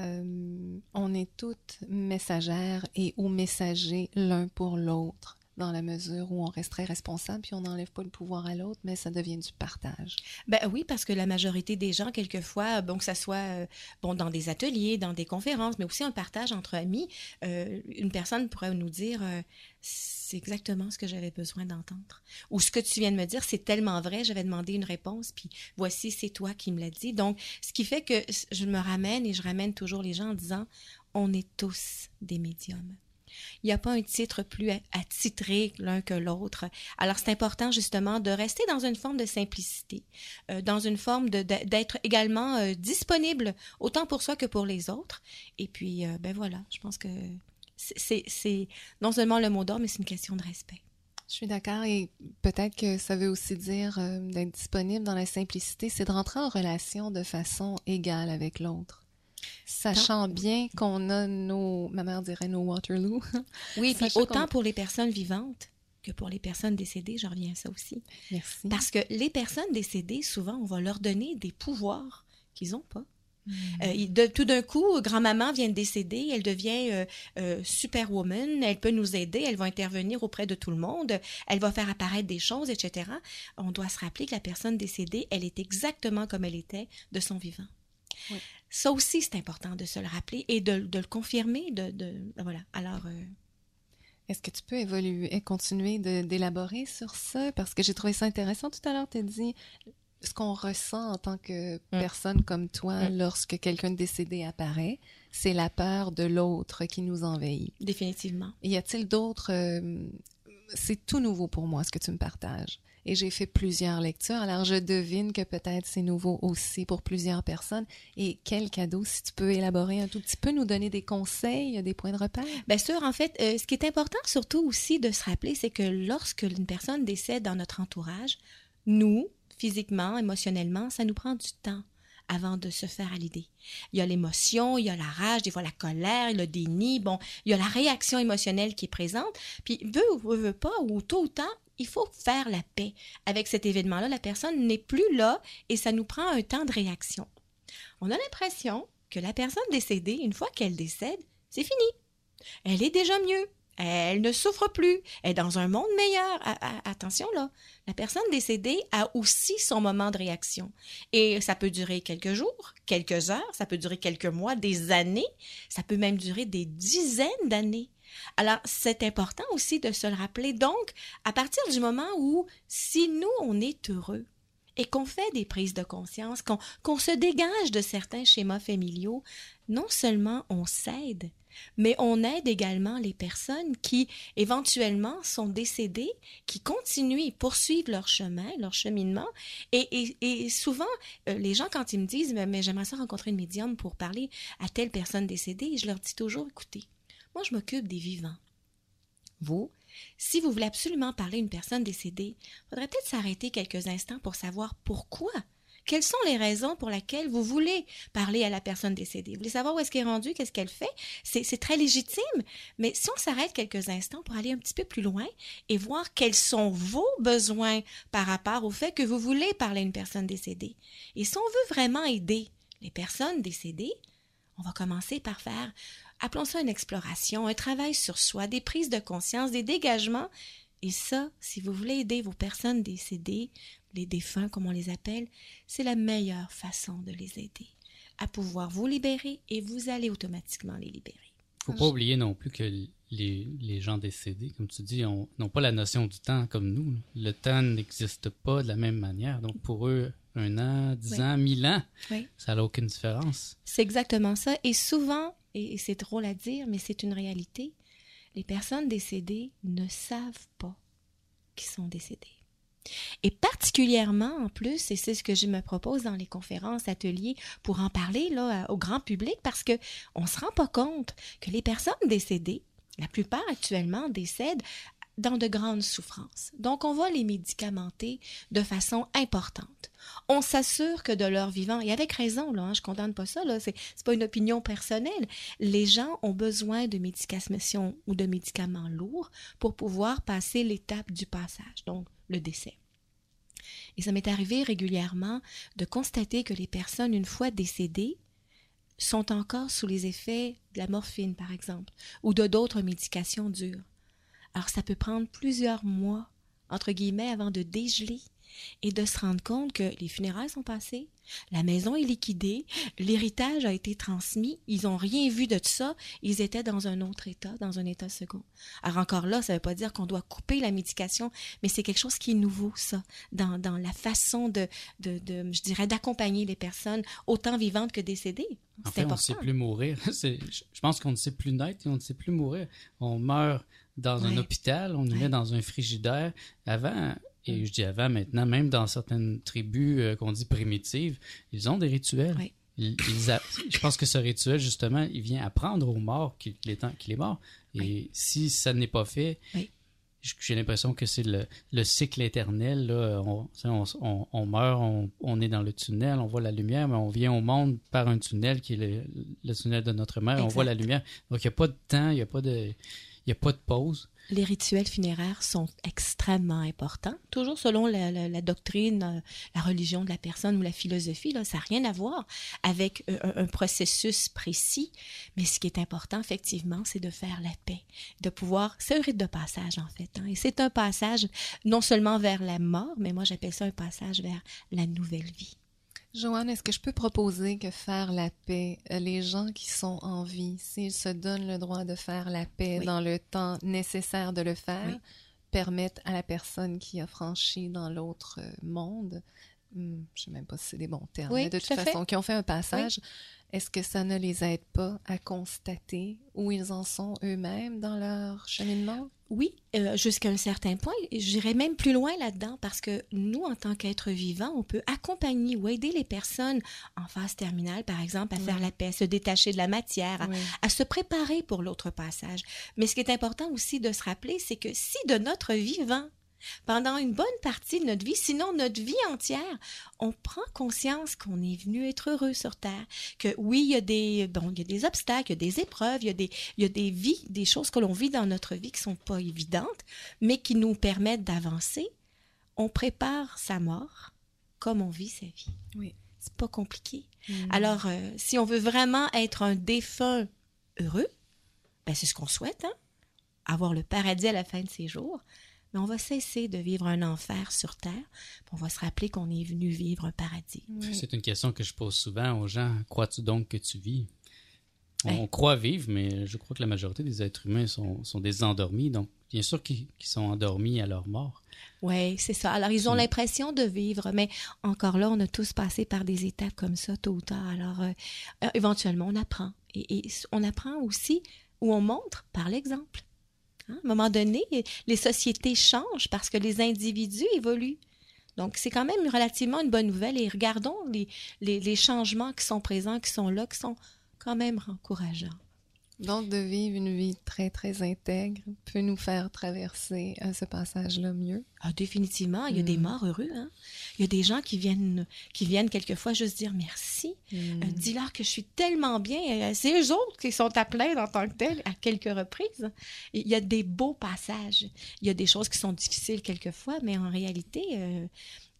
euh, on est toutes messagères et ou messagers l'un pour l'autre, dans la mesure où on resterait responsable, puis on n'enlève pas le pouvoir à l'autre, mais ça devient du partage. Ben oui, parce que la majorité des gens, quelquefois, bon, que ça soit euh, bon, dans des ateliers, dans des conférences, mais aussi un partage entre amis, euh, une personne pourrait nous dire euh, c'est exactement ce que j'avais besoin d'entendre. Ou ce que tu viens de me dire, c'est tellement vrai, j'avais demandé une réponse, puis voici, c'est toi qui me l'as dit. Donc, ce qui fait que je me ramène et je ramène toujours les gens en disant on est tous des médiums. Il n'y a pas un titre plus attitré l'un que l'autre. Alors, c'est important justement de rester dans une forme de simplicité, euh, dans une forme d'être également euh, disponible autant pour soi que pour les autres. Et puis, euh, ben voilà, je pense que c'est- non seulement le mot d'ordre, mais c'est une question de respect. Je suis d'accord et peut-être que ça veut aussi dire d'être disponible dans la simplicité, c'est de rentrer en relation de façon égale avec l'autre. Sachant bien qu'on a nos, ma mère dirait nos Waterloo. Oui, puis autant pour les personnes vivantes que pour les personnes décédées, je reviens à ça aussi. Merci. Parce que les personnes décédées, souvent, on va leur donner des pouvoirs qu'ils n'ont pas. Euh, il- de- tout d'un coup, grand-maman vient de décéder, elle devient euh, euh, superwoman, elle peut nous aider, elle va intervenir auprès de tout le monde, elle va faire apparaître des choses, etc. On doit se rappeler que la personne décédée, elle est exactement comme elle était de son vivant. Oui. Ça aussi, c'est important de se le rappeler et de, de le confirmer. De, de- voilà. Alors, euh, Est-ce que tu peux évoluer et continuer de- d'élaborer sur ça? Parce que j'ai trouvé ça intéressant. Tout à l'heure, tu as dit ce qu'on ressent en tant que personne comme toi Mm. lorsque quelqu'un de décédé apparaît, c'est la peur de l'autre qui nous envahit. définitivement. Y a-t-il d'autres... euh, c'est tout nouveau pour moi ce que tu me partages. Et j'ai fait plusieurs lectures, alors je devine que peut-être c'est nouveau aussi pour plusieurs personnes. Et quel cadeau, si tu peux élaborer un tout petit peu, nous donner des conseils, des points de repère? Bien sûr, en fait, euh, ce qui est important surtout aussi de se rappeler, c'est que lorsque une personne décède dans notre entourage, nous, physiquement, émotionnellement, ça nous prend du temps avant de se faire à l'idée. Il y a l'émotion, il y a la rage, des fois la colère, le déni, bon, il y a la réaction émotionnelle qui est présente. Puis, veut ou veut, pas, ou tôt ou tard, il faut faire la paix avec cet événement-là. La personne n'est plus là et ça nous prend un temps de réaction. On a l'impression que la personne décédée, une fois qu'elle décède, c'est fini. Elle est déjà mieux. Elle ne souffre plus. Elle est dans un monde meilleur. attention là, la personne décédée a aussi son moment de réaction. Et ça peut durer quelques jours, quelques heures, ça peut durer quelques mois, des années, ça peut même durer des dizaines d'années. Alors, c'est important aussi de se le rappeler. Donc, à partir du moment où, si nous, on est heureux, et qu'on fait des prises de conscience, qu'on se dégage de certains schémas familiaux, non seulement on s'aide, mais on aide également les personnes qui éventuellement sont décédées, qui continuent et poursuivent leur chemin, leur cheminement. Et, souvent, euh, les gens, quand ils me disent, mais, j'aimerais ça rencontrer une médium pour parler à telle personne décédée, je leur dis toujours, écoutez, moi je m'occupe des vivants. Vous, si vous voulez absolument parler à une personne décédée, il faudrait peut-être s'arrêter quelques instants pour savoir pourquoi quelles sont les raisons pour lesquelles vous voulez parler à la personne décédée? Vous voulez savoir où est-ce qu'elle est rendue, qu'est-ce qu'elle fait? C'est très légitime, mais si on s'arrête quelques instants pour aller un petit peu plus loin et voir quels sont vos besoins par rapport au fait que vous voulez parler à une personne décédée. Et si on veut vraiment aider les personnes décédées, on va commencer par faire, appelons ça une exploration, un travail sur soi, des prises de conscience, des dégagements. Et ça, si vous voulez aider vos personnes décédées, les défunts comme on les appelle, c'est la meilleure façon de les aider à pouvoir vous libérer et vous allez automatiquement les libérer. Faut pas oublier non plus que les, les gens décédés, comme tu dis, n'ont pas la notion du temps comme nous. Le temps n'existe pas de la même manière. Donc pour eux, un an, dix ans, mille ans, ça n'a aucune différence. C'est exactement ça. Et souvent, et c'est drôle à dire, mais c'est une réalité, les personnes décédées ne savent pas qu'ils sont décédés. Et particulièrement, en plus, et c'est ce que je me propose dans les conférences, ateliers, pour en parler là, au grand public, parce que on se rend pas compte que les personnes décédées, la plupart actuellement décèdent dans de grandes souffrances. Donc, on va les médicamenter de façon importante. On s'assure que de leur vivant, et avec raison, hein, je ne condamne pas ça, là, c'est, pas une opinion personnelle. Les gens ont besoin de médication ou de médicaments lourds pour pouvoir passer l'étape du passage, donc le décès. Et ça m'est arrivé régulièrement de constater que les personnes, une fois décédées, sont encore sous les effets de la morphine, par exemple, ou de d'autres médications dures. Alors ça peut prendre plusieurs mois, entre guillemets, avant de dégeler et de se rendre compte que les funérailles sont passées, la maison est liquidée, l'héritage a été transmis, ils n'ont rien vu de tout ça, ils étaient dans un autre état, dans un état second. Alors encore là, ça ne veut pas dire qu'on doit couper la médication, mais c'est quelque chose qui est nouveau, ça, dans, dans la façon de, de, de je dirais, d'accompagner les personnes, autant vivantes que décédées. En fait, on ne sait plus mourir. je pense qu'on ne sait plus naître et on ne sait plus mourir. On meurt dans un hôpital, on nous met dans un frigidaire. Avant, et mm. je dis avant, maintenant, même dans certaines tribus euh, qu'on dit primitives, ils ont des rituels. je pense que ce rituel, justement, il vient apprendre aux morts qu'il est, mort. Et si ça n'est pas fait, j'ai l'impression que c'est le, cycle éternel. On, meurt, on, est dans le tunnel, on voit la lumière, mais on vient au monde par un tunnel qui est le, tunnel de notre mère, on voit la lumière. Donc, il n'y a pas de temps, il n'y a pas de il n'y a pas de pause. Les rituels funéraires sont extrêmement importants, toujours selon la, doctrine, euh, la religion de la personne ou la philosophie. Ça n'a rien à voir avec euh, un, processus précis. Mais ce qui est important, effectivement, c'est de faire la paix, de pouvoir. C'est un rite de passage, en fait. Hein, et c'est un passage non seulement vers la mort, mais moi j'appelle ça un passage vers la nouvelle vie. Joanne, est-ce que je peux proposer que faire la paix, euh, les gens qui sont en vie, s'ils se donnent le droit de faire la paix dans le temps nécessaire de le faire, permettent à la personne qui a franchi dans l'autre euh, monde, hmm, je ne sais même pas si c'est des bons termes, mais de toute façon, qui ont fait un passage, est-ce que ça ne les aide pas à constater où ils en sont eux-mêmes dans leur cheminement? Oui, euh, jusqu'à un certain point. J'irai même plus loin là-dedans parce que nous, en tant qu'êtres vivants, on peut accompagner ou aider les personnes en phase terminale, par exemple, à faire la paix, à se détacher de la matière, à, se préparer pour l'autre passage. Mais ce qui est important aussi de se rappeler, c'est que si de notre vivant, pendant une bonne partie de notre vie, sinon notre vie entière, on prend conscience qu'on est venu être heureux sur Terre, que oui, il y a des, bon, il y a des obstacles, il y a des épreuves, il y a des, il y a des vies, des choses que l'on vit dans notre vie qui sont pas évidentes, mais qui nous permettent d'avancer. On prépare sa mort comme on vit sa vie. Oui. C'est pas compliqué. Mm. Alors, euh, si on veut vraiment être un défunt heureux, ben c'est ce qu'on souhaite, hein? avoir le paradis à la fin de ses jours, mais on va cesser de vivre un enfer sur Terre, on va se rappeler qu'on est venu vivre un paradis. Oui. C'est une question que je pose souvent aux gens. Crois-tu donc que tu vis? On Ouais. croit vivre, mais je crois que la majorité des êtres humains sont, sont des endormis. Donc, bien sûr qu'ils sont endormis à leur mort. Oui, c'est ça. Alors, ils ont l'impression de vivre, mais encore là, on a tous passé par des étapes comme ça, tôt ou tard. Alors, euh, euh, éventuellement, on apprend. Et, et on apprend aussi où on montre par l'exemple. Hein, À un moment donné, les sociétés changent parce que les individus évoluent. Donc, c'est quand même relativement une bonne nouvelle. Et regardons les, les, les changements qui sont présents, qui sont là, qui sont quand même encourageants. Donc, de vivre une vie très, très intègre peut nous faire traverser euh, ce passage-là mieux. Ah, définitivement, il y a des Mm. morts heureux. Hein? Il y a des gens qui viennent, qui viennent quelquefois juste dire merci. Mm. Euh, Dis-leur que je suis tellement bien. Euh, C'est eux autres qui sont à plaindre en tant que tels à quelques reprises. Il y a des beaux passages. Il y a des choses qui sont difficiles quelquefois, mais en réalité, euh,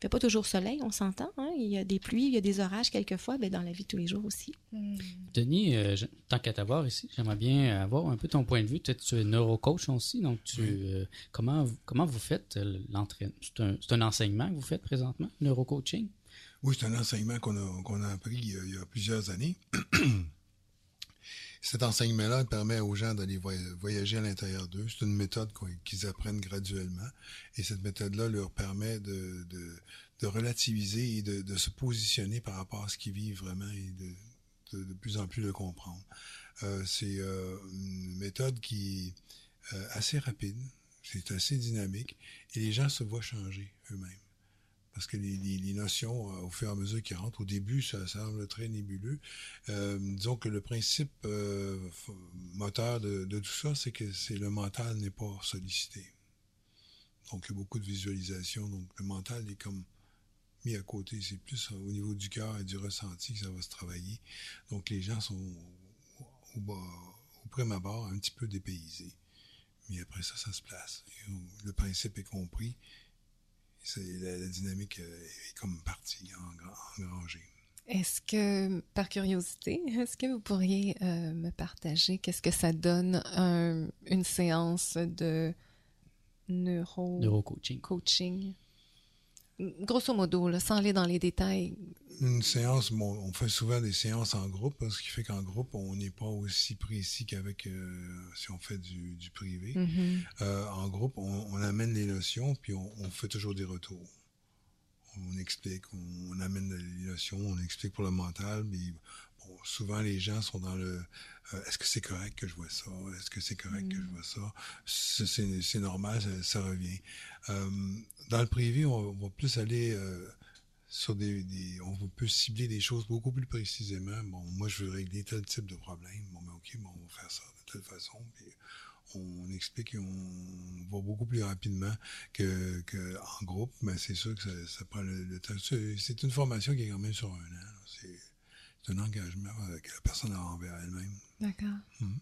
fait pas toujours soleil, on s'entend. hein. Il y a des pluies, il y a des orages quelquefois, mais dans la vie de tous les jours aussi. Mm. Denis, euh, je- tant qu'à t'avoir ici, j'aimerais bien avoir un peu ton point de vue. Peut-être tu es neurocoach aussi, donc tu, euh, comment, comment vous faites euh, l'entraînement? C'est un, enseignement que vous faites présentement, neurocoaching? Oui, c'est un enseignement qu'on a, qu'on a appris il y a, il y a plusieurs années. Cet enseignement-là permet aux gens d'aller voy- voyager à l'intérieur d'eux. C'est une méthode qu'ils apprennent graduellement. Et cette méthode-là leur permet de, relativiser et de, se positionner par rapport à ce qu'ils vivent vraiment et de, de, de plus en plus le comprendre. Euh, c'est euh, une méthode qui est euh, assez rapide, c'est assez dynamique et les gens se voient changer eux-mêmes parce que les, notions, euh, au fur et à mesure qu'ils rentrent, au début, ça semble très nébuleux. Euh, disons que le principe euh, moteur de, tout ça, c'est que c'est le mental n'est pas sollicité. Donc, il y a beaucoup de visualisation. Donc, le mental est comme mis à côté. C'est plus au niveau du cœur et du ressenti que ça va se travailler. Donc, les gens sont au, bas- au prime abord un petit peu dépaysés. Mais après ça, ça se place. Le principe est compris. C'est la, la dynamique euh, est comme partie, engra- engrangée. Est-ce que, par curiosité, est-ce que vous pourriez euh, me partager qu'est-ce que ça donne un- une séance de neuro Neurocoaching. coaching? Grosso modo, là, sans aller dans les détails. Une séance, bon, on fait souvent des séances en groupe, hein, ce qui fait qu'en groupe, on n'est pas aussi précis qu'avec euh, si on fait du, du privé. Mhm. Euh, en groupe, on, on amène les notions, puis on, on fait toujours des retours. On explique, on, on amène les notions, on explique pour le mental, mais souvent les gens sont dans le euh, est-ce que c'est correct que je vois ça? Est-ce que c'est correct que je vois ça? C'est- normal, ça, ça revient. Euh, dans le privé, on va plus aller euh, sur des, des- On peut cibler des choses beaucoup plus précisément. Bon, moi, je veux régler tel type de problème. Bon, ben, OK, bon, on va faire ça de telle façon. Puis on explique et on va beaucoup plus rapidement que, que en groupe, mais c'est sûr que ça, ça prend le, le temps. C'est une formation qui est quand même sur un an. C'est c'est un engagement euh, que la personne a envers elle-même. D'accord.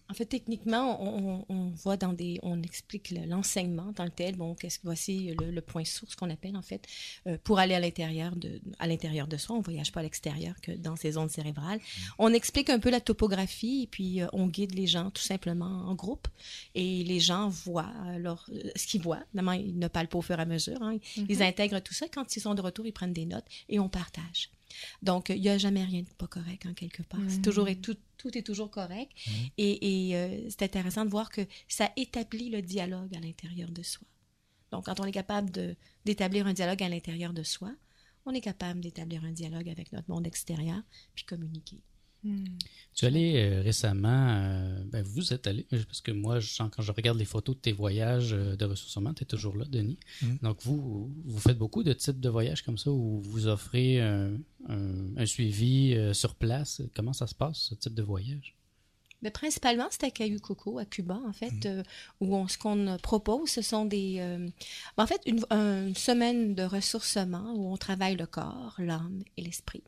En fait, techniquement, on, on, on voit dans des, on explique le- l'enseignement dans le tel. Bon, qu'est-ce que voici le, le point source qu'on appelle en fait euh, pour aller à l'intérieur de, à l'intérieur de soi. On voyage pas à l'extérieur que dans ces ondes cérébrales. On explique un peu la topographie et puis euh, on guide les gens tout simplement en groupe et les gens voient alors ce qu'ils voient. Évidemment, ils ne parlent pas au fur et à mesure. hein. Ils intègrent tout ça. Quand ils sont de retour, ils prennent des notes et on partage. Donc, il n'y a jamais rien de pas correct en quelque part. C'est tout, tout est toujours correct. Et, et, euh, c'est intéressant de voir que ça établit le dialogue à l'intérieur de soi. Donc, quand on est capable d'établir un dialogue à l'intérieur de soi, on est capable d'établir un dialogue avec notre monde extérieur, puis communiquer. Hmm. Tu es allé euh, récemment, euh, ben vous êtes allé, parce que moi, je sens quand je regarde les photos de tes voyages euh, de ressourcement, tu es toujours là, Denis. Mm. Donc, vous, vous faites beaucoup de types de voyages comme ça où vous offrez un, un suivi euh, sur place. Comment ça se passe, ce type de voyage? Mais principalement, c'est à Caillou Coco, à Cuba, en fait, euh, où on- ce qu'on propose, ce sont des... euh, en fait, une, une semaine de ressourcement où on travaille le corps, l'âme et l'esprit.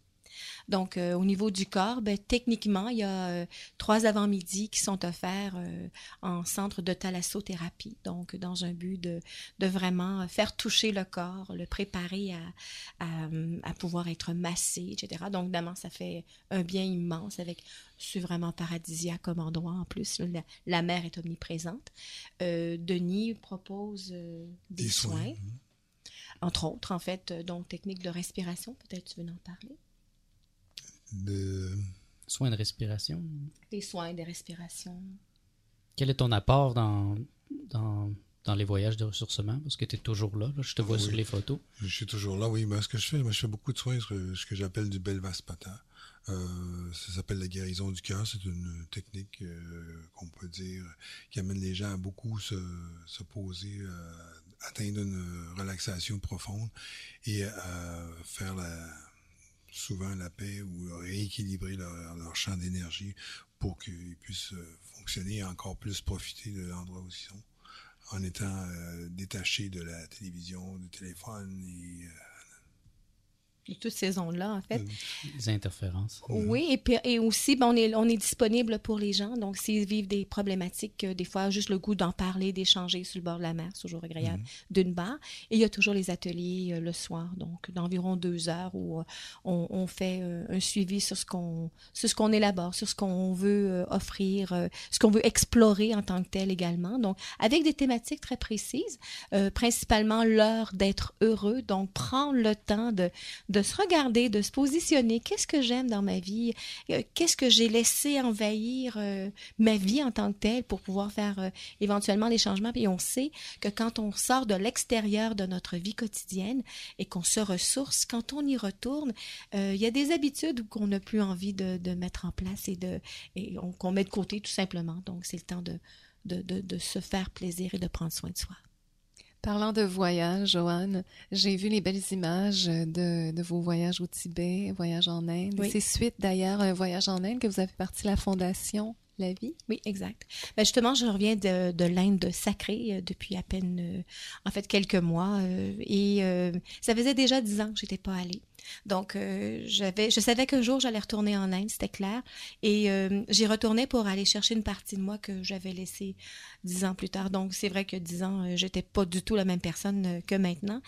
Donc, euh, au niveau du corps, ben, techniquement, il y a euh, trois avant-midi qui sont offerts euh, en centre de thalassothérapie. Donc, dans un but de, de vraiment faire toucher le corps, le préparer à, à, à pouvoir être massé, etc. Donc, évidemment, ça fait un bien immense avec c'est vraiment paradisiaque comme endroit en plus. La, la mer est omniprésente. Denis propose des, Des soins, soins. entre autres, en fait, donc technique de respiration. Peut-être tu veux en parler? De... Soins de respiration. Des soins, des respirations. Quel est ton apport dans, dans, dans les voyages de ressourcement? Parce que tu es toujours là, là. Je te vois Oui. sur les photos. Je suis toujours là, oui. Mais ce que je fais, moi, je fais beaucoup de soins, ce ce que j'appelle du Belvaspata. Euh, ça s'appelle la guérison du cœur. C'est une technique euh, qu'on peut dire qui amène les gens à beaucoup se, se poser, euh, atteindre une relaxation profonde et à faire la, souvent la paix ou rééquilibrer leur, leur champ d'énergie pour qu'ils puissent euh, fonctionner et encore plus profiter de l'endroit où ils sont en étant euh, détachés de la télévision, du téléphone et euh, De toutes ces ondes-là, en fait. Les interférences. Oui, et, puis, et aussi, ben, on, est, on est disponible pour les gens. Donc, s'ils vivent des problématiques, euh, des fois, juste le goût d'en parler, d'échanger sur le bord de la mer, c'est toujours agréable, d'une part. Et il y a toujours les ateliers euh, le soir, donc d'environ deux heures où euh, on, on fait euh, un suivi sur ce qu'on qu'on élabore, sur ce qu'on veut euh, offrir, euh, ce qu'on veut explorer en tant que tel également. Donc, avec des thématiques très précises, euh, principalement l'heure d'être heureux. Donc, prendre le temps de, de se regarder, de se positionner. Qu'est-ce que j'aime dans ma vie? Euh, Qu'est-ce que j'ai laissé envahir euh, ma vie en tant que telle pour pouvoir faire euh, éventuellement des changements? Puis on sait que quand on sort de l'extérieur de notre vie quotidienne et qu'on se ressource, quand on y retourne, il y a des habitudes qu'on n'a plus envie de, mettre en place et, de, et on- qu'on met de côté tout simplement. Donc, c'est le temps de, de, de se faire plaisir et de prendre soin de soi. Parlant de voyage, Joanne, j'ai vu les belles images de, de vos voyages au Tibet, voyage en Inde. Oui. C'est suite d'ailleurs à un voyage en Inde que vous avez parti la fondation La Vie? Oui, exact. Ben justement, je reviens de, de l'Inde sacrée euh, depuis à peine, euh, en fait, quelques mois. euh, et euh, ça faisait déjà dix ans que j'étais pas allée. Donc, euh, j'avais, je savais qu'un jour j'allais retourner en Inde, c'était clair. Et euh, j'y retournais pour aller chercher une partie de moi que j'avais laissée dix ans plus tard. Donc, c'est vrai que dix ans, euh, j'étais pas du tout la même personne euh, que maintenant.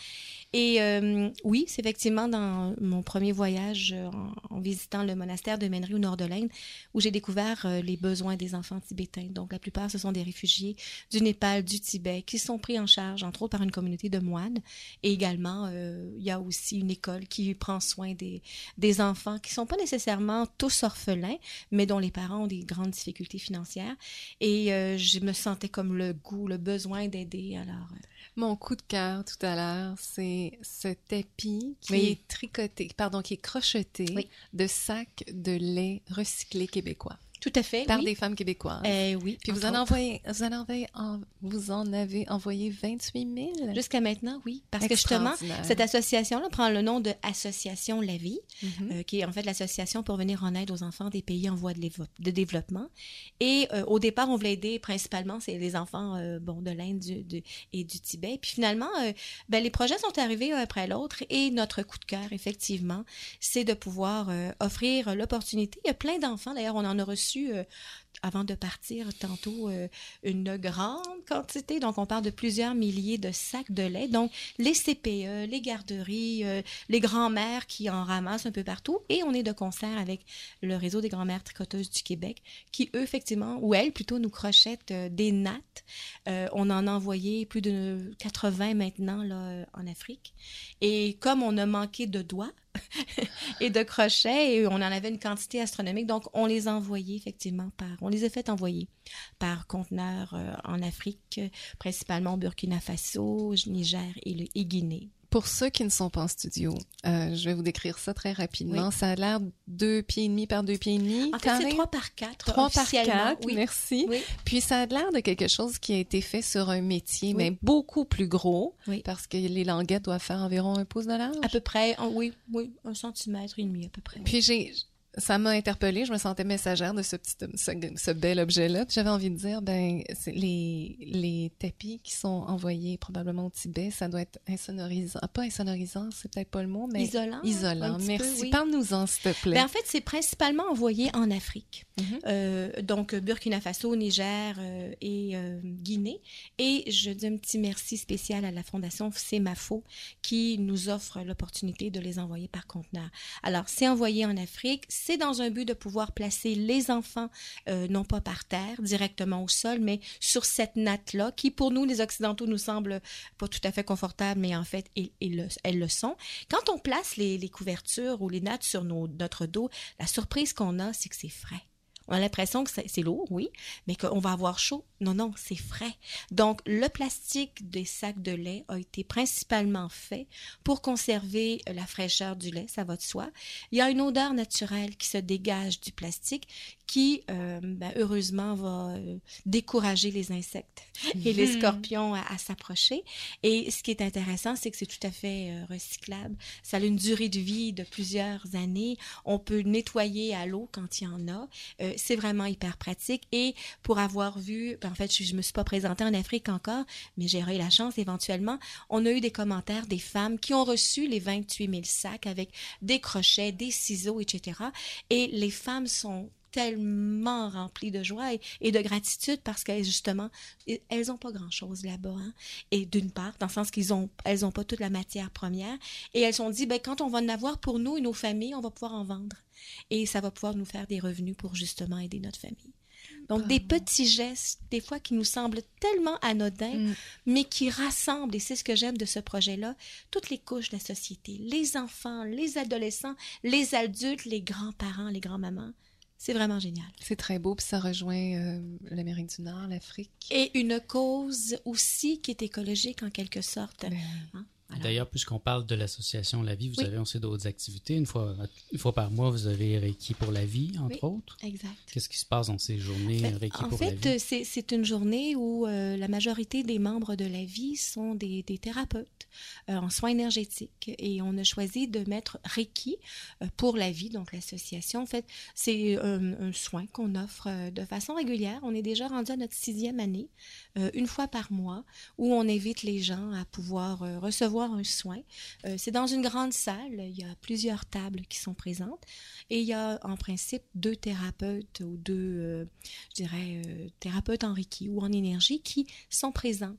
Et euh, oui, c'est effectivement dans mon premier voyage euh, en, visitant le monastère de Menri au nord de l'Inde où j'ai découvert les besoins des enfants tibétains. Donc, la plupart, ce sont des réfugiés du Népal, du Tibet, qui sont pris en charge, entre autres, par une communauté de moines. Et également, il y a aussi une école qui prend soin des, des enfants qui sont pas nécessairement tous orphelins, mais dont les parents ont des grandes difficultés financières. Et euh, je me sentais comme le goût, le besoin d'aider. Alors, euh, Mon coup de cœur tout à l'heure, c'est ce tapis qui Oui. est tricoté, pardon, qui est crocheté Oui. de sacs de lait recyclé québécois tout à fait. par oui. des femmes québécoises. Euh, oui. Puis vous en, envoyez, vous, en envoyez, en- vous en avez envoyé 28 000? Jusqu'à maintenant, oui. Parce que justement, cette association-là prend le nom de Association La Vie, Mhm. euh, qui est en fait l'association pour venir en aide aux enfants des pays en voie de, développement. Et euh, au départ, on voulait aider principalement c'est les enfants euh, bon, de l'Inde et du Tibet. Puis finalement, ben, les projets sont arrivés un après l'autre et notre coup de cœur, effectivement, c'est de pouvoir offrir l'opportunité. Il y a plein d'enfants, d'ailleurs, on en a reçu... euh, avant de partir tantôt euh, une grande quantité. Donc, on parle de plusieurs milliers de sacs de lait. Donc, les CPE, les garderies, euh, les grands-mères qui en ramassent un peu partout. Et on est de concert avec le réseau des grands-mères tricoteuses du Québec qui, eux, effectivement, ou elles plutôt, nous crochettent des nattes. On en a envoyé plus de 80 maintenant là, en Afrique. Et comme on a manqué de doigts, et de crochets et on en avait une quantité astronomique. Donc, on les a envoyés effectivement par, on les a fait envoyer par conteneurs euh, en Afrique, principalement Burkina Faso, Niger et, le, et Guinée. Pour ceux qui ne sont pas en studio, euh, je vais vous décrire ça très rapidement. Ça a l'air deux pieds et demi par deux pieds et demi. En fait, c'est 3 par 4. Trois par quatre, Oui. merci. Oui. Puis ça a l'air de quelque chose qui a été fait sur un métier, mais beaucoup plus gros, Oui. parce que les languettes doivent faire environ un pouce de large. À peu près, oui, oui, un centimètre et demi à peu près. Puis j'ai ça m'a interpellée. Je me sentais messagère de ce petit, ce, ce bel objet-là. J'avais envie de dire, ben, les, les tapis qui sont envoyés probablement au Tibet, ça doit être insonorisant. Ah, pas insonorisant, c'est peut-être pas le mot, mais Isolant. isolant. Merci. oui. Parle-nous-en, s'il te plaît. Ben, en fait, c'est principalement envoyé en Afrique. Mhm. Euh, donc, Burkina Faso, Niger euh, et euh, Guinée. Et je dis un petit merci spécial à la Fondation Semafo qui nous offre l'opportunité de les envoyer par conteneur. Alors, c'est envoyé en Afrique. C'est dans un but de pouvoir placer les enfants, euh, non pas par terre, directement au sol, mais sur cette natte-là, qui pour nous, les Occidentaux, nous semble pas tout à fait confortable, mais en fait, le- elles le sont. Quand on place les, couvertures ou les nattes sur notre dos, la surprise qu'on a, c'est que c'est frais. On a l'impression que c'est lourd, oui, mais qu'on va avoir chaud. Non, non, c'est frais. Donc, le plastique des sacs de lait a été principalement fait pour conserver la fraîcheur du lait, ça va de soi. Il y a une odeur naturelle qui se dégage du plastique qui, euh, ben, heureusement, va euh, décourager les insectes et les Mhm. scorpions à, à s'approcher. Et ce qui est intéressant, c'est que c'est tout à fait euh, recyclable. Ça a une durée de vie de plusieurs années. On peut nettoyer à l'eau quand il y en a. C'est vraiment hyper pratique. Et pour avoir vu, ben, en fait, je, je me suis pas présentée en Afrique encore, mais j'ai eu la chance éventuellement. On a eu des commentaires des femmes qui ont reçu les 28 000 sacs avec des crochets, des ciseaux, etc. Et les femmes sont tellement remplies de joie et, et de gratitude parce qu'elles justement elles ont pas grand chose là-bas hein. et d'une part dans le sens qu'ils ont elles ont pas toute la matière première et elles se sont dit ben quand on va en avoir pour nous et nos familles on va pouvoir en vendre et ça va pouvoir nous faire des revenus pour justement aider notre famille donc des petits gestes des fois qui nous semblent tellement anodins Mm. mais qui rassemblent, et c'est ce que j'aime de ce projet-là, toutes les couches de la société, les enfants, les adolescents, les adultes, les grands-parents, les grands-mamans. C'est vraiment génial. C'est très beau, puis ça rejoint euh, l'Amérique du Nord, l'Afrique. Et une cause aussi qui est écologique en quelque sorte. Ben, Hein? D'ailleurs, puisqu'on parle de l'association La Vie, vous Oui. avez aussi d'autres activités. Une fois, une fois par mois, vous avez Reiki pour la vie, entre Oui. autres. Exact. Qu'est-ce qui se passe dans ces journées Ben, Reiki en pour la fait, vie? euh, c'est c'est une journée où euh, la majorité des membres de la vie sont des, des thérapeutes euh, en soins énergétiques. Et on a choisi de mettre Reiki euh, pour la vie, donc l'association. En fait, c'est un, soin qu'on offre de façon régulière. On est déjà rendu à notre sixième année, une fois par mois, où on invite les gens à pouvoir euh, un soin. Euh, c'est dans une grande salle. Il y a plusieurs tables qui sont présentes. Et il y a en principe deux thérapeutes ou deux, euh, je dirais, euh, thérapeutes en Reiki ou en énergie qui sont présents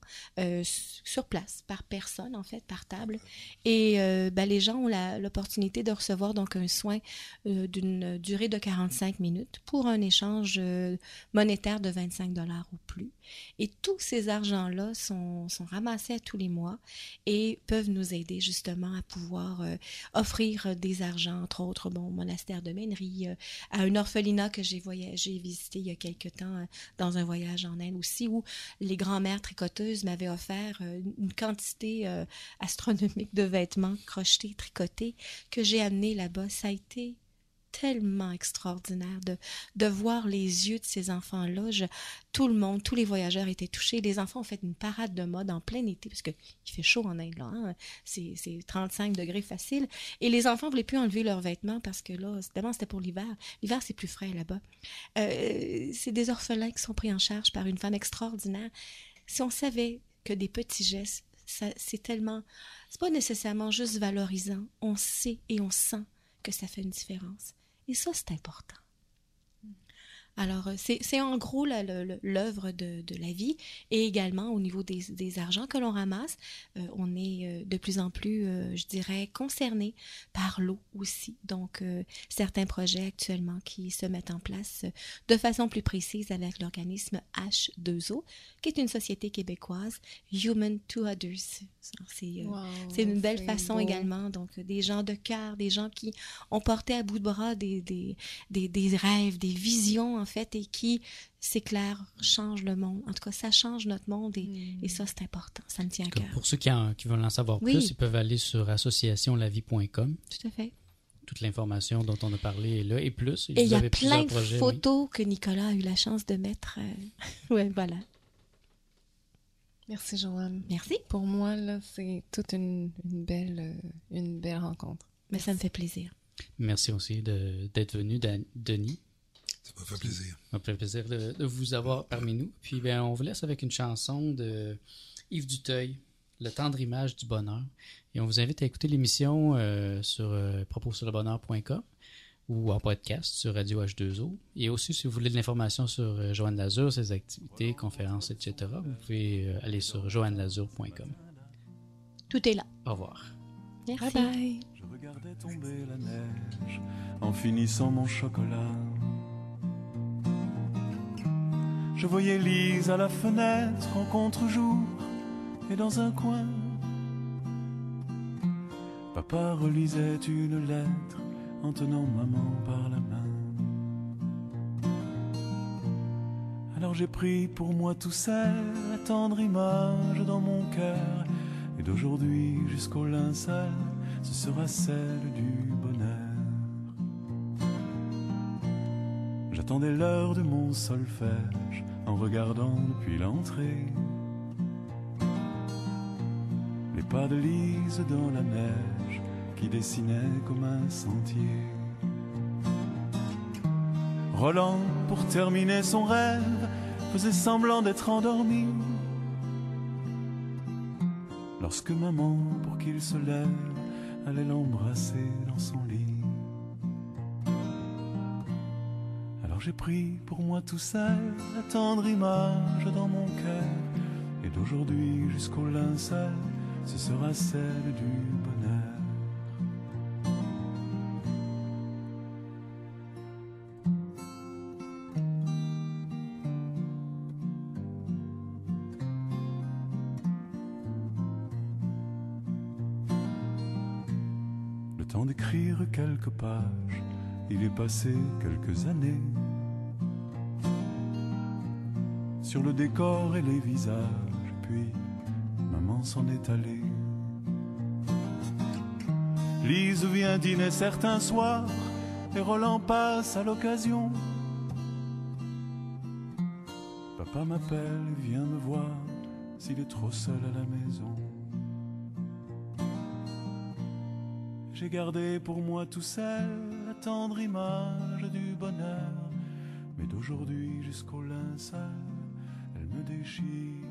sur place, par personne, en fait, par table. Et ben, les gens ont l'opportunité de recevoir donc un soin d'une durée de 45 minutes pour un échange monétaire de 25 dollars ou plus. Et tous ces argents-là sont, sont ramassés à tous les mois et peuvent nous aider justement à pouvoir euh, offrir des argents, entre autres, bon, au monastère de Ménerie, euh, à un orphelinat que j'ai voyagé, visité il y a quelque temps euh, dans un voyage en Inde aussi, où les grands-mères tricoteuses m'avaient offert euh, une quantité astronomique de vêtements crochetés, tricotés, que j'ai amenés là-bas. Ça a été tellement extraordinaire de, de voir les yeux de ces enfants-là. Tout le monde, tous les voyageurs étaient touchés. Les enfants ont fait une parade de mode en plein été, parce qu'il fait chaud en Inde, là, hein. c'est c'est 35 degrés facile. Et les enfants voulaient plus enlever leurs vêtements parce que là, évidemment, c'était pour l'hiver. L'hiver, c'est plus frais là-bas. Euh, c'est des orphelins qui sont pris en charge par une femme extraordinaire. Si on savait que des petits gestes, c'est tellement... C'est pas nécessairement juste valorisant. On sait et on sent que ça fait une différence. Et ça, c'est important. Alors, euh, c'est en gros l'œuvre de, de la vie et également au niveau des, des argents que l'on ramasse, euh, on est euh, de plus en plus, euh, je dirais, concerné par l'eau aussi. Donc, euh, certains projets actuellement qui se mettent en place de façon plus précise avec l'organisme H2O, qui est une société québécoise, Human to Others. C'est wow, une belle façon beau. également. Donc, des gens de cœur, des gens qui ont porté à bout de bras des, des, des rêves, des visions, en fait, et qui s'éclairent, changent le monde. En tout cas, ça change notre monde et, et ça, c'est important. Ça me tient à cœur. Pour ceux qui, en- qui veulent en savoir Oui. plus, ils peuvent aller sur associationlavie.com. Tout à fait. Toute l'information dont on a parlé est là et plus. Et il y a plein de projets, oui. photos que Nicolas a eu la chance de mettre. euh, ouais, voilà. Merci, Joanne. Merci. Pour moi, là, c'est toute une, une belle, euh, une belle rencontre. Mais ça me fait plaisir. Merci aussi de- d'être venu, Denis. Ça m'a fait plaisir. Ça m'a fait plaisir de, de vous avoir parmi nous. Puis ben, on vous laisse avec une chanson de Yves Duteuil, Le tendre image du bonheur. Et on vous invite à écouter l'émission euh, sur euh, propossurlebonheur.com ou en podcast sur Radio H2O. Et aussi, si vous voulez de l'information sur euh, Joanne Lazure, ses activités, conférences, etc., vous pouvez euh, aller sur joannelazure.com. Tout est là. Au revoir. Merci. Bye bye. Je regardais tomber la neige en finissant mon chocolat. Je voyais Lise à la fenêtre en contre-jour et dans un coin. Papa relisait une lettre en tenant maman par la main. Alors j'ai pris pour moi tout seul la tendre image dans mon cœur. Et d'aujourd'hui jusqu'au linceul, ce sera celle J'attendais l'heure de mon solfège en regardant depuis l'entrée. Les pas de Lise dans la neige qui dessinaient comme un sentier. Roland, pour terminer son rêve, faisait semblant d'être endormi. Lorsque maman, pour qu'il se lève, allait l'embrasser dans son lit. J'ai pris pour moi tout seul la tendre image dans mon cœur. Et d'aujourd'hui jusqu'au linceul, ce sera celle du bonheur. Le temps d'écrire quelques pages, il est passé quelques années. Sur le décor et les visages, puis maman s'en est allée. Lise vient dîner certains soirs, et Roland passe à l'occasion. Papa m'appelle et vient me voir s'il est trop seul à la maison. J'ai gardé pour moi tout seul la tendre image du bonheur, mais d'aujourd'hui jusqu'au linceul, elle me déchire